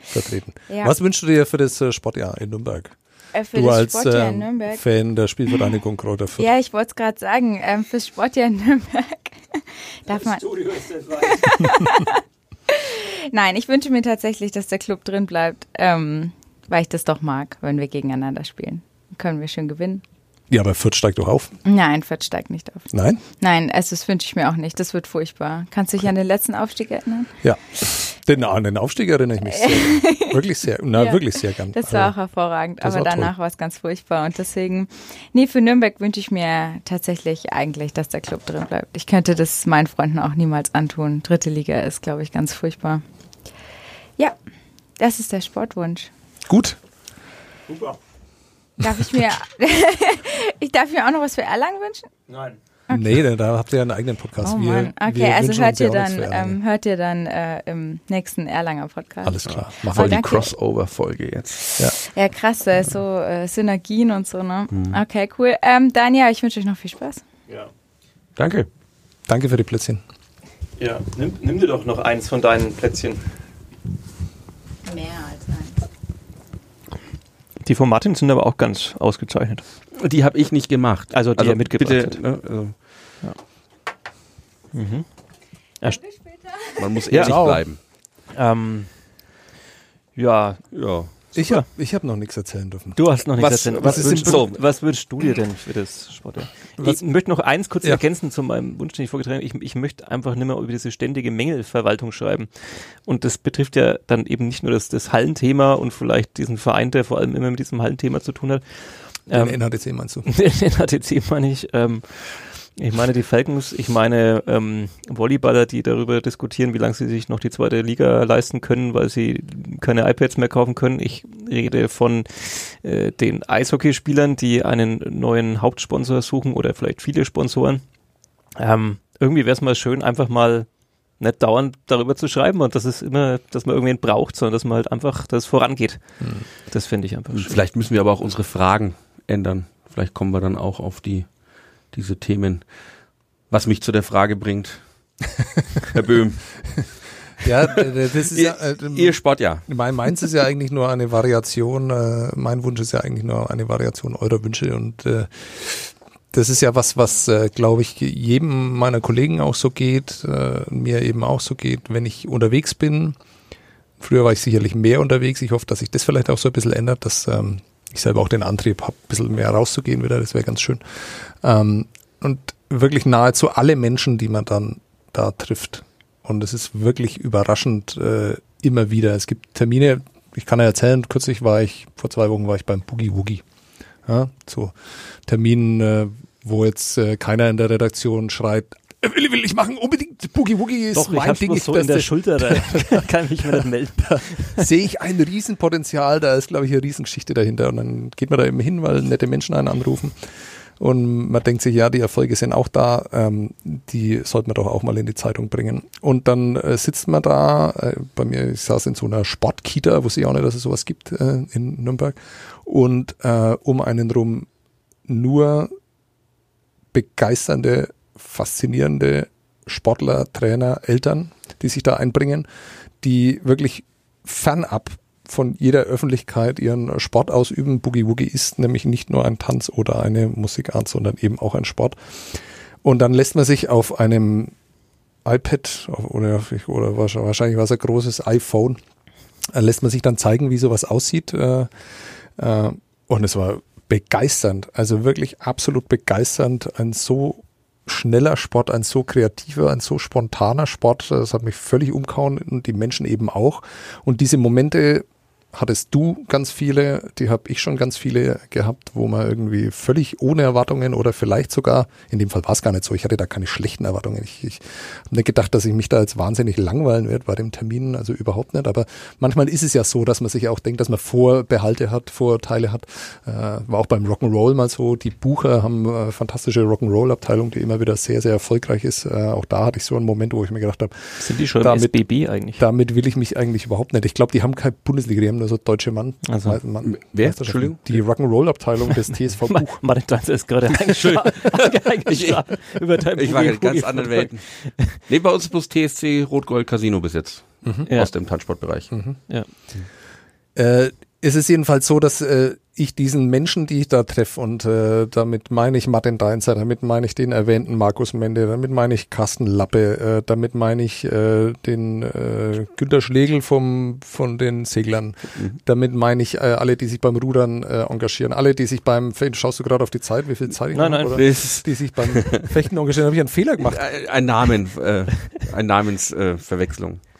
vertreten. Ja. Was wünschst du dir für das äh, Sportjahr in Nürnberg? äh, für du das als Sportjahr in ähm, Nürnberg. Fan der Spielvereinigung Kräuter Fürth. Ja, ich wollte es gerade sagen, ähm, fürs Sportjahr in Nürnberg [laughs] darf man. Studio ist das [laughs] Nein, ich wünsche mir tatsächlich, dass der Club drin bleibt, ähm, weil ich das doch mag, wenn wir gegeneinander spielen. Dann können wir schön gewinnen. Ja, aber Fürth steigt doch auf. Nein, Fürth steigt nicht auf. Nein? Nein, also das wünsche ich mir auch nicht. Das wird furchtbar. Kannst du dich an den letzten Aufstieg erinnern? Ja. Den, an den Aufstieg erinnere ich mich sehr. [laughs] wirklich sehr, na, Ja. wirklich sehr gern. Das war auch hervorragend, aber war danach war es ganz furchtbar und deswegen, nee, für Nürnberg wünsche ich mir tatsächlich eigentlich, dass der Club drin bleibt. Ich könnte das meinen Freunden auch niemals antun. Dritte Liga ist, glaube ich, ganz furchtbar. Ja, das ist der Sportwunsch. Gut. Super. Darf ich mir, [laughs] ich darf mir auch noch was für Erlangen wünschen? Nein. Nee, da- da habt ihr ja einen eigenen Podcast. Oh Wir- okay, wir also hört ihr dann, ähm, hört ihr dann äh, im nächsten Erlanger Podcast. Alles klar. Machen Voll Oh, die. Crossover-Folge jetzt. wir. Ja. Ja, krass, da ist so äh, Synergien und so, ne? Mhm. Okay, cool. Ähm, Daniel, ich wünsche euch noch viel Spaß. Ja. Danke. Danke für die Plätzchen. Ja, nimm, nimm dir doch noch eins von deinen Plätzchen. Mehr als eins. Die von Martin sind aber auch ganz ausgezeichnet. Die habe ich nicht gemacht. Also, die er mitgebracht bitte, hat. ne, also, Ja, man muss Ja. ehrlich Ciao. bleiben. ähm, ja, Ja. Ich habe ich hab noch nichts erzählen dürfen. du hast noch nichts Was- erzählt. was ist wünschst Pro- was wünschst du dir denn für das Sportjahr? Was- Ich möchte noch eins kurz Ja. ergänzen zu meinem Wunsch, den ich vorgetragen habe. Ich, ich möchte einfach nicht mehr über diese ständige Mängelverwaltung schreiben. Und das betrifft ja dann eben nicht nur das, das Hallenthema und vielleicht diesen Verein, der vor allem immer mit diesem Hallenthema zu tun hat. Den Ähm, NHDC meinst du? [laughs] den HTC meine ich. Ähm, ich meine die Falcons, ich meine ähm, Volleyballer, die darüber diskutieren, wie lange sie sich noch die zweite Liga leisten können, weil sie keine iPads mehr kaufen können. Ich rede von äh, den Eishockeyspielern, die einen neuen Hauptsponsor suchen oder vielleicht viele Sponsoren. Ähm, irgendwie wäre es mal schön, einfach mal nicht dauernd darüber zu schreiben und dass es immer, dass man irgendwen braucht, sondern dass man halt einfach, dass es vorangeht. Das finde ich einfach schön. Vielleicht müssen wir aber auch unsere Fragen ändern. Vielleicht kommen wir dann auch auf die diese Themen. Was mich zu der Frage bringt, [laughs] Herr Böhm, Ja, das ist ja, ihr, äh, ihr Sportjahr. mein, meins ist ja eigentlich nur eine Variation, äh, mein Wunsch ist ja eigentlich nur eine Variation eurer Wünsche und äh, das ist ja was, was, äh, glaube ich, jedem meiner Kollegen auch so geht, äh, mir eben auch so geht, wenn ich unterwegs bin. Früher war ich sicherlich mehr unterwegs. Ich hoffe, dass sich das vielleicht auch so ein bisschen ändert, dass ähm, ich selber auch den Antrieb habe, ein bisschen mehr rauszugehen wieder. Das wäre ganz schön. Ähm, und wirklich nahezu alle Menschen, die man dann da trifft. Und es ist wirklich überraschend äh, immer wieder. Es gibt Termine, ich kann ja erzählen, kürzlich war ich, vor zwei Wochen war ich beim Boogie Woogie. Ja, so Termin, äh, wo jetzt äh, keiner in der Redaktion schreit, "Äh, will, will ich machen, unbedingt Boogie Woogie ist Doch, ich mein hab's Ding. Ich, so in der Schulter, da [laughs] [laughs] kann ich mich mir nicht melden. [laughs] sehe ich ein Riesenpotenzial, da ist, glaube ich, eine Riesengeschichte dahinter. Und dann geht man da eben hin, weil nette Menschen einen anrufen. Und man denkt sich, ja, die Erfolge sind auch da, ähm, die sollte man doch auch mal in die Zeitung bringen. Und dann äh, sitzt man da, äh, bei mir, ich saß in so einer Sportkita, wusste ich auch nicht, dass es sowas gibt äh, in Nürnberg. Und äh, um einen rum nur begeisternde, faszinierende Sportler, Trainer, Eltern, die sich da einbringen, die wirklich fernab von jeder Öffentlichkeit ihren Sport ausüben. Boogie Woogie ist nämlich nicht nur ein Tanz oder eine Musikart, sondern eben auch ein Sport. Und dann lässt man sich auf einem iPad oder, oder wahrscheinlich war es ein großes iPhone, äh, lässt man sich dann zeigen, wie sowas aussieht. Äh, äh, und es war begeisternd, also wirklich absolut begeisternd, ein so schneller Sport, ein so kreativer, ein so spontaner Sport. Das hat mich völlig umgehauen und die Menschen eben auch. Und diese Momente hattest du ganz viele, die habe ich schon ganz viele gehabt, wo man irgendwie völlig ohne Erwartungen oder vielleicht sogar, in dem Fall war es gar nicht so, ich hatte da keine schlechten Erwartungen. Ich, ich habe nicht gedacht, dass ich mich da jetzt wahnsinnig langweilen werde bei dem Termin, also überhaupt nicht. Aber manchmal ist es ja so, dass man sich auch denkt, dass man Vorbehalte hat, Vorteile hat. Äh, war auch beim Rock'n'Roll mal so. Die Bucher haben äh, fantastische Rock'n'Roll-Abteilung, die immer wieder sehr, sehr erfolgreich ist. Äh, auch da hatte ich so einen Moment, wo ich mir gedacht habe, Sind die schon Damit- SBB eigentlich? damit will ich mich eigentlich überhaupt nicht. Ich glaube, die haben keine Bundesliga, die haben nur so deutsche Mann. Also, Mei- Mann wer? Entschuldigung? Die Rock'n'Roll-Abteilung des [laughs] TSV Buch. Martin Danzer ist gerade eingeschlafen über dein Ich war in ganz anderen Welten. Nee, bei uns ist bloß TSC Rot-Gold Casino bis jetzt. Ja. Aus dem Tanzsportbereich. Ja. Äh, es ist jedenfalls so, dass äh, ich diesen Menschen, die ich da treffe, und äh, damit meine ich Martin Deinzer, damit meine ich den erwähnten Markus Mende, damit meine ich Carsten Lappe, äh, damit meine ich äh, den äh, Günter Schlegel vom, von den Seglern, damit meine ich äh, alle, die sich beim Rudern äh, engagieren, alle, die sich beim Fechten, schaust du gerade auf die Zeit, wie viel Zeit ich Nein, noch, nein. Das Die sich beim Fechten engagieren, habe ich einen Fehler gemacht. Ein- Ein Namen, äh, ein Namensverwechslung. Äh,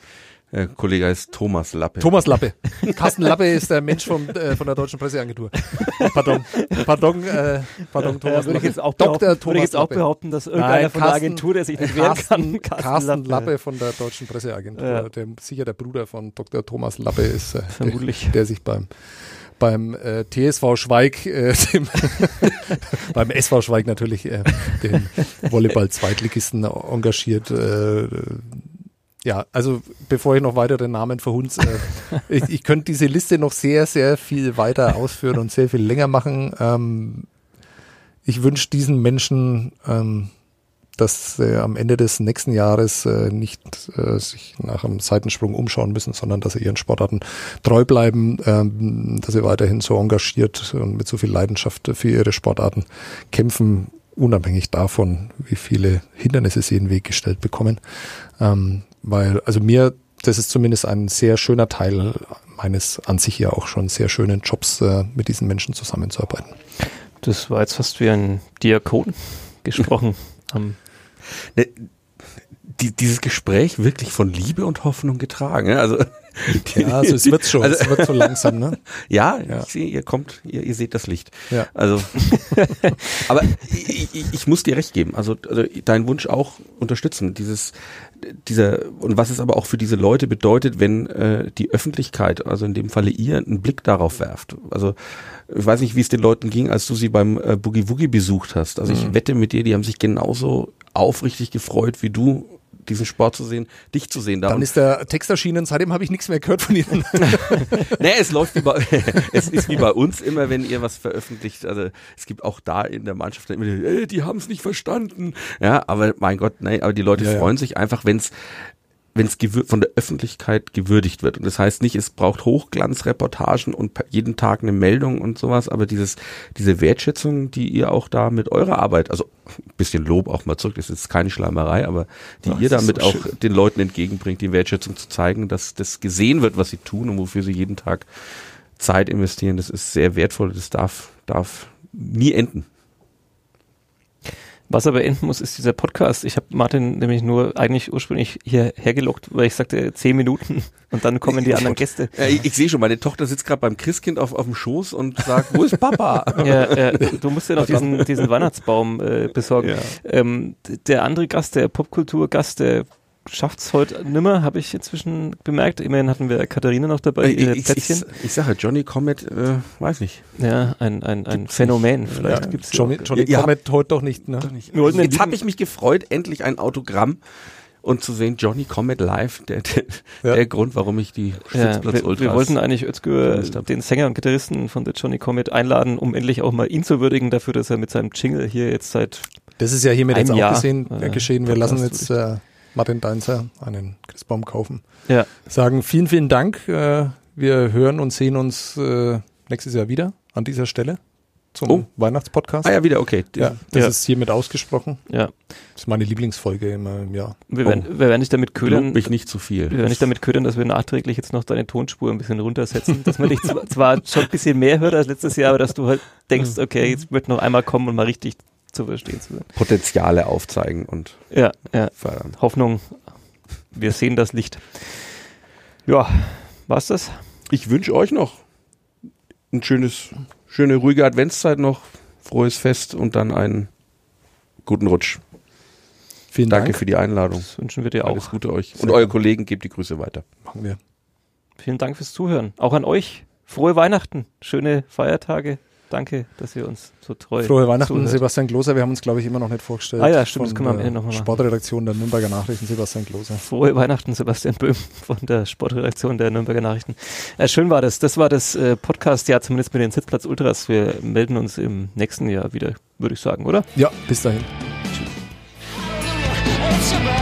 Verwechslung. äh, Kollege heißt Thomas Lappe. Thomas Lappe. [laughs] Carsten Lappe ist der Mensch vom, äh, von der Deutschen Presseagentur. [laughs] Pardon. Pardon, äh, pardon, Ja, Thomas würde ich jetzt auch Dr. behaupten, würde ich Thomas jetzt auch Lappe. behaupten, dass irgendeiner Nein, von der Carsten- Agentur, der sich nicht wehren Carsten, kann, Carsten, Lappe von der Deutschen Presseagentur. Ja. Der, sicher der Bruder von Dr. Thomas Lappe ist, äh, Vermutlich. Der, der sich beim beim äh, TSV Schweig, äh, [laughs] dem beim SV Schweig natürlich, äh, den Volleyball-Zweitligisten engagiert. Äh, ja, also bevor ich noch weitere Namen verhunz, äh, [laughs] ich, ich könnte diese Liste noch sehr, sehr viel weiter ausführen und sehr viel länger machen. Ähm, ich wünsche diesen Menschen, ähm, dass sie am Ende des nächsten Jahres äh, nicht äh, sich nach einem Seitensprung umschauen müssen, sondern dass sie ihren Sportarten treu bleiben, ähm, dass sie weiterhin so engagiert und mit so viel Leidenschaft für ihre Sportarten kämpfen, unabhängig davon, wie viele Hindernisse sie in den Weg gestellt bekommen. Ähm, weil, also mir, das ist zumindest ein sehr schöner Teil meines an sich ja auch schon sehr schönen Jobs, äh, mit diesen Menschen zusammenzuarbeiten. Das war jetzt fast wie ein Diakon gesprochen. [laughs] haben. Ne, die, dieses Gespräch wirklich von Liebe und Hoffnung getragen. Ja? Also, [laughs] Ja, also es wird schon, Also- es wird so langsam, ne? [laughs] ja, Ja. ich sehe, ihr kommt, ihr, ihr seht das Licht. Ja. Also, [laughs] aber ich, ich, muss dir recht geben. Also, also deinen Wunsch auch unterstützen. Dieses, dieser und was es aber auch für diese Leute bedeutet, wenn äh, die Öffentlichkeit, also in dem Falle ihr, einen Blick darauf werft. Also ich weiß nicht, wie es den Leuten ging, als du sie beim äh, Boogie Woogie besucht hast. Also ich wette mit dir, die haben sich genauso aufrichtig gefreut wie du diesen Sport zu sehen, dich zu sehen da. Dann ist der Text erschienen, seitdem habe ich nichts mehr gehört von Ihnen. [laughs] Nee, es läuft wie bei, [laughs] es ist wie bei uns immer, wenn ihr was veröffentlicht. Also es gibt auch da in der Mannschaft immer, die, ey, die haben es nicht verstanden. Ja, aber mein Gott, nein, aber die Leute Ja, ja. freuen sich einfach, wenn es wenn es von der Öffentlichkeit gewürdigt wird. Und das heißt nicht, es braucht Hochglanzreportagen und jeden Tag eine Meldung und sowas, aber dieses, diese Wertschätzung, die ihr auch da mit eurer Arbeit, also ein bisschen Lob auch mal zurück, das ist keine Schleimerei, aber die Ach, ihr damit so auch den Leuten entgegenbringt, die Wertschätzung zu zeigen, dass das gesehen wird, was sie tun und wofür sie jeden Tag Zeit investieren, das ist sehr wertvoll, das darf, darf nie enden. Was aber enden muss, ist dieser Podcast. Ich habe Martin nämlich nur eigentlich ursprünglich hierher gelockt, weil ich sagte zehn Minuten [laughs] und dann kommen die anderen Gäste. Ja, ich, ich sehe schon, meine Tochter sitzt gerade beim Christkind auf, auf dem Schoß und sagt, wo ist Papa? [laughs] Ja, äh, du musst ja noch diesen, diesen Weihnachtsbaum äh, besorgen. Ja. Ähm, der andere Gast, der Popkulturgast, der schafft's heute nimmer, habe ich inzwischen bemerkt. Immerhin hatten wir Katharina noch dabei, ich, ihre ich, Plätzchen. ich, ich sage, Johnny Comet, äh, weiß nicht. Ja, ein, ein, ein Phänomen. Vielleicht Ja, gibt's Johnny, auch. Johnny habt- Comet heute doch nicht, ne? Wir wollten den Jetzt habe ich mich gefreut, endlich ein Autogramm und zu sehen Johnny Comet live, der, der, Ja. der Grund, warum ich die Ja, Sitzplatz wir, Ultras wir wollten eigentlich Özgür, den Sänger und Gitarristen von The Johnny Comet, einladen, um endlich auch mal ihn zu würdigen dafür, dass er mit seinem Jingle hier jetzt seit Das ist ja hiermit jetzt auch Jahr, gesehen, äh, äh, geschehen. Wir lassen jetzt äh, Martin Deinzer einen Christbaum kaufen. ja, Sagen vielen, vielen Dank. Äh, wir hören und sehen uns äh, nächstes Jahr wieder an dieser Stelle zum Oh. Weihnachtspodcast. Ah ja, wieder, okay. Ja, das Ja. ist hiermit ausgesprochen. ja. Das ist meine Lieblingsfolge immer im Jahr. Wir werden, wir werden nicht damit ködern, mich nicht zu viel. wir werden nicht damit ködern, dass wir nachträglich jetzt noch deine Tonspur ein bisschen runtersetzen, dass man dich zwar, zwar schon ein bisschen mehr hört als letztes Jahr, aber dass du halt denkst, [laughs] okay, jetzt wird noch einmal kommen und mal richtig zu verstehen zu sein. Potenziale aufzeigen und Ja, ja. fördern. Hoffnung, wir sehen das Licht. Ja, war's das? Ich wünsche euch noch ein schönes, schöne, ruhige Adventszeit noch, frohes Fest und dann einen guten Rutsch. Vielen Danke Dank. für die Einladung. Das wünschen wir dir Alles auch. Gute euch. Sehr Und eure gerne. Kollegen gebt die Grüße weiter. Machen wir. Vielen Dank fürs Zuhören. Auch an euch. Frohe Weihnachten. Schöne Feiertage. Danke, dass ihr uns so treu Frohe Weihnachten, zuhört. Sebastian Kloser. Wir haben uns, glaube ich, immer noch nicht vorgestellt. Ah ja, stimmt, das können wir am Ende noch mal machen. Sportredaktion der Nürnberger Nachrichten, Sebastian Kloser. Frohe Weihnachten, Sebastian Böhm von der Sportredaktion der Nürnberger Nachrichten. Äh, schön war das. Das war das äh, Podcast, ja, zumindest mit den Sitzplatz Ultras. Wir melden uns im nächsten Jahr wieder, würde ich sagen, oder? Ja, bis dahin. It's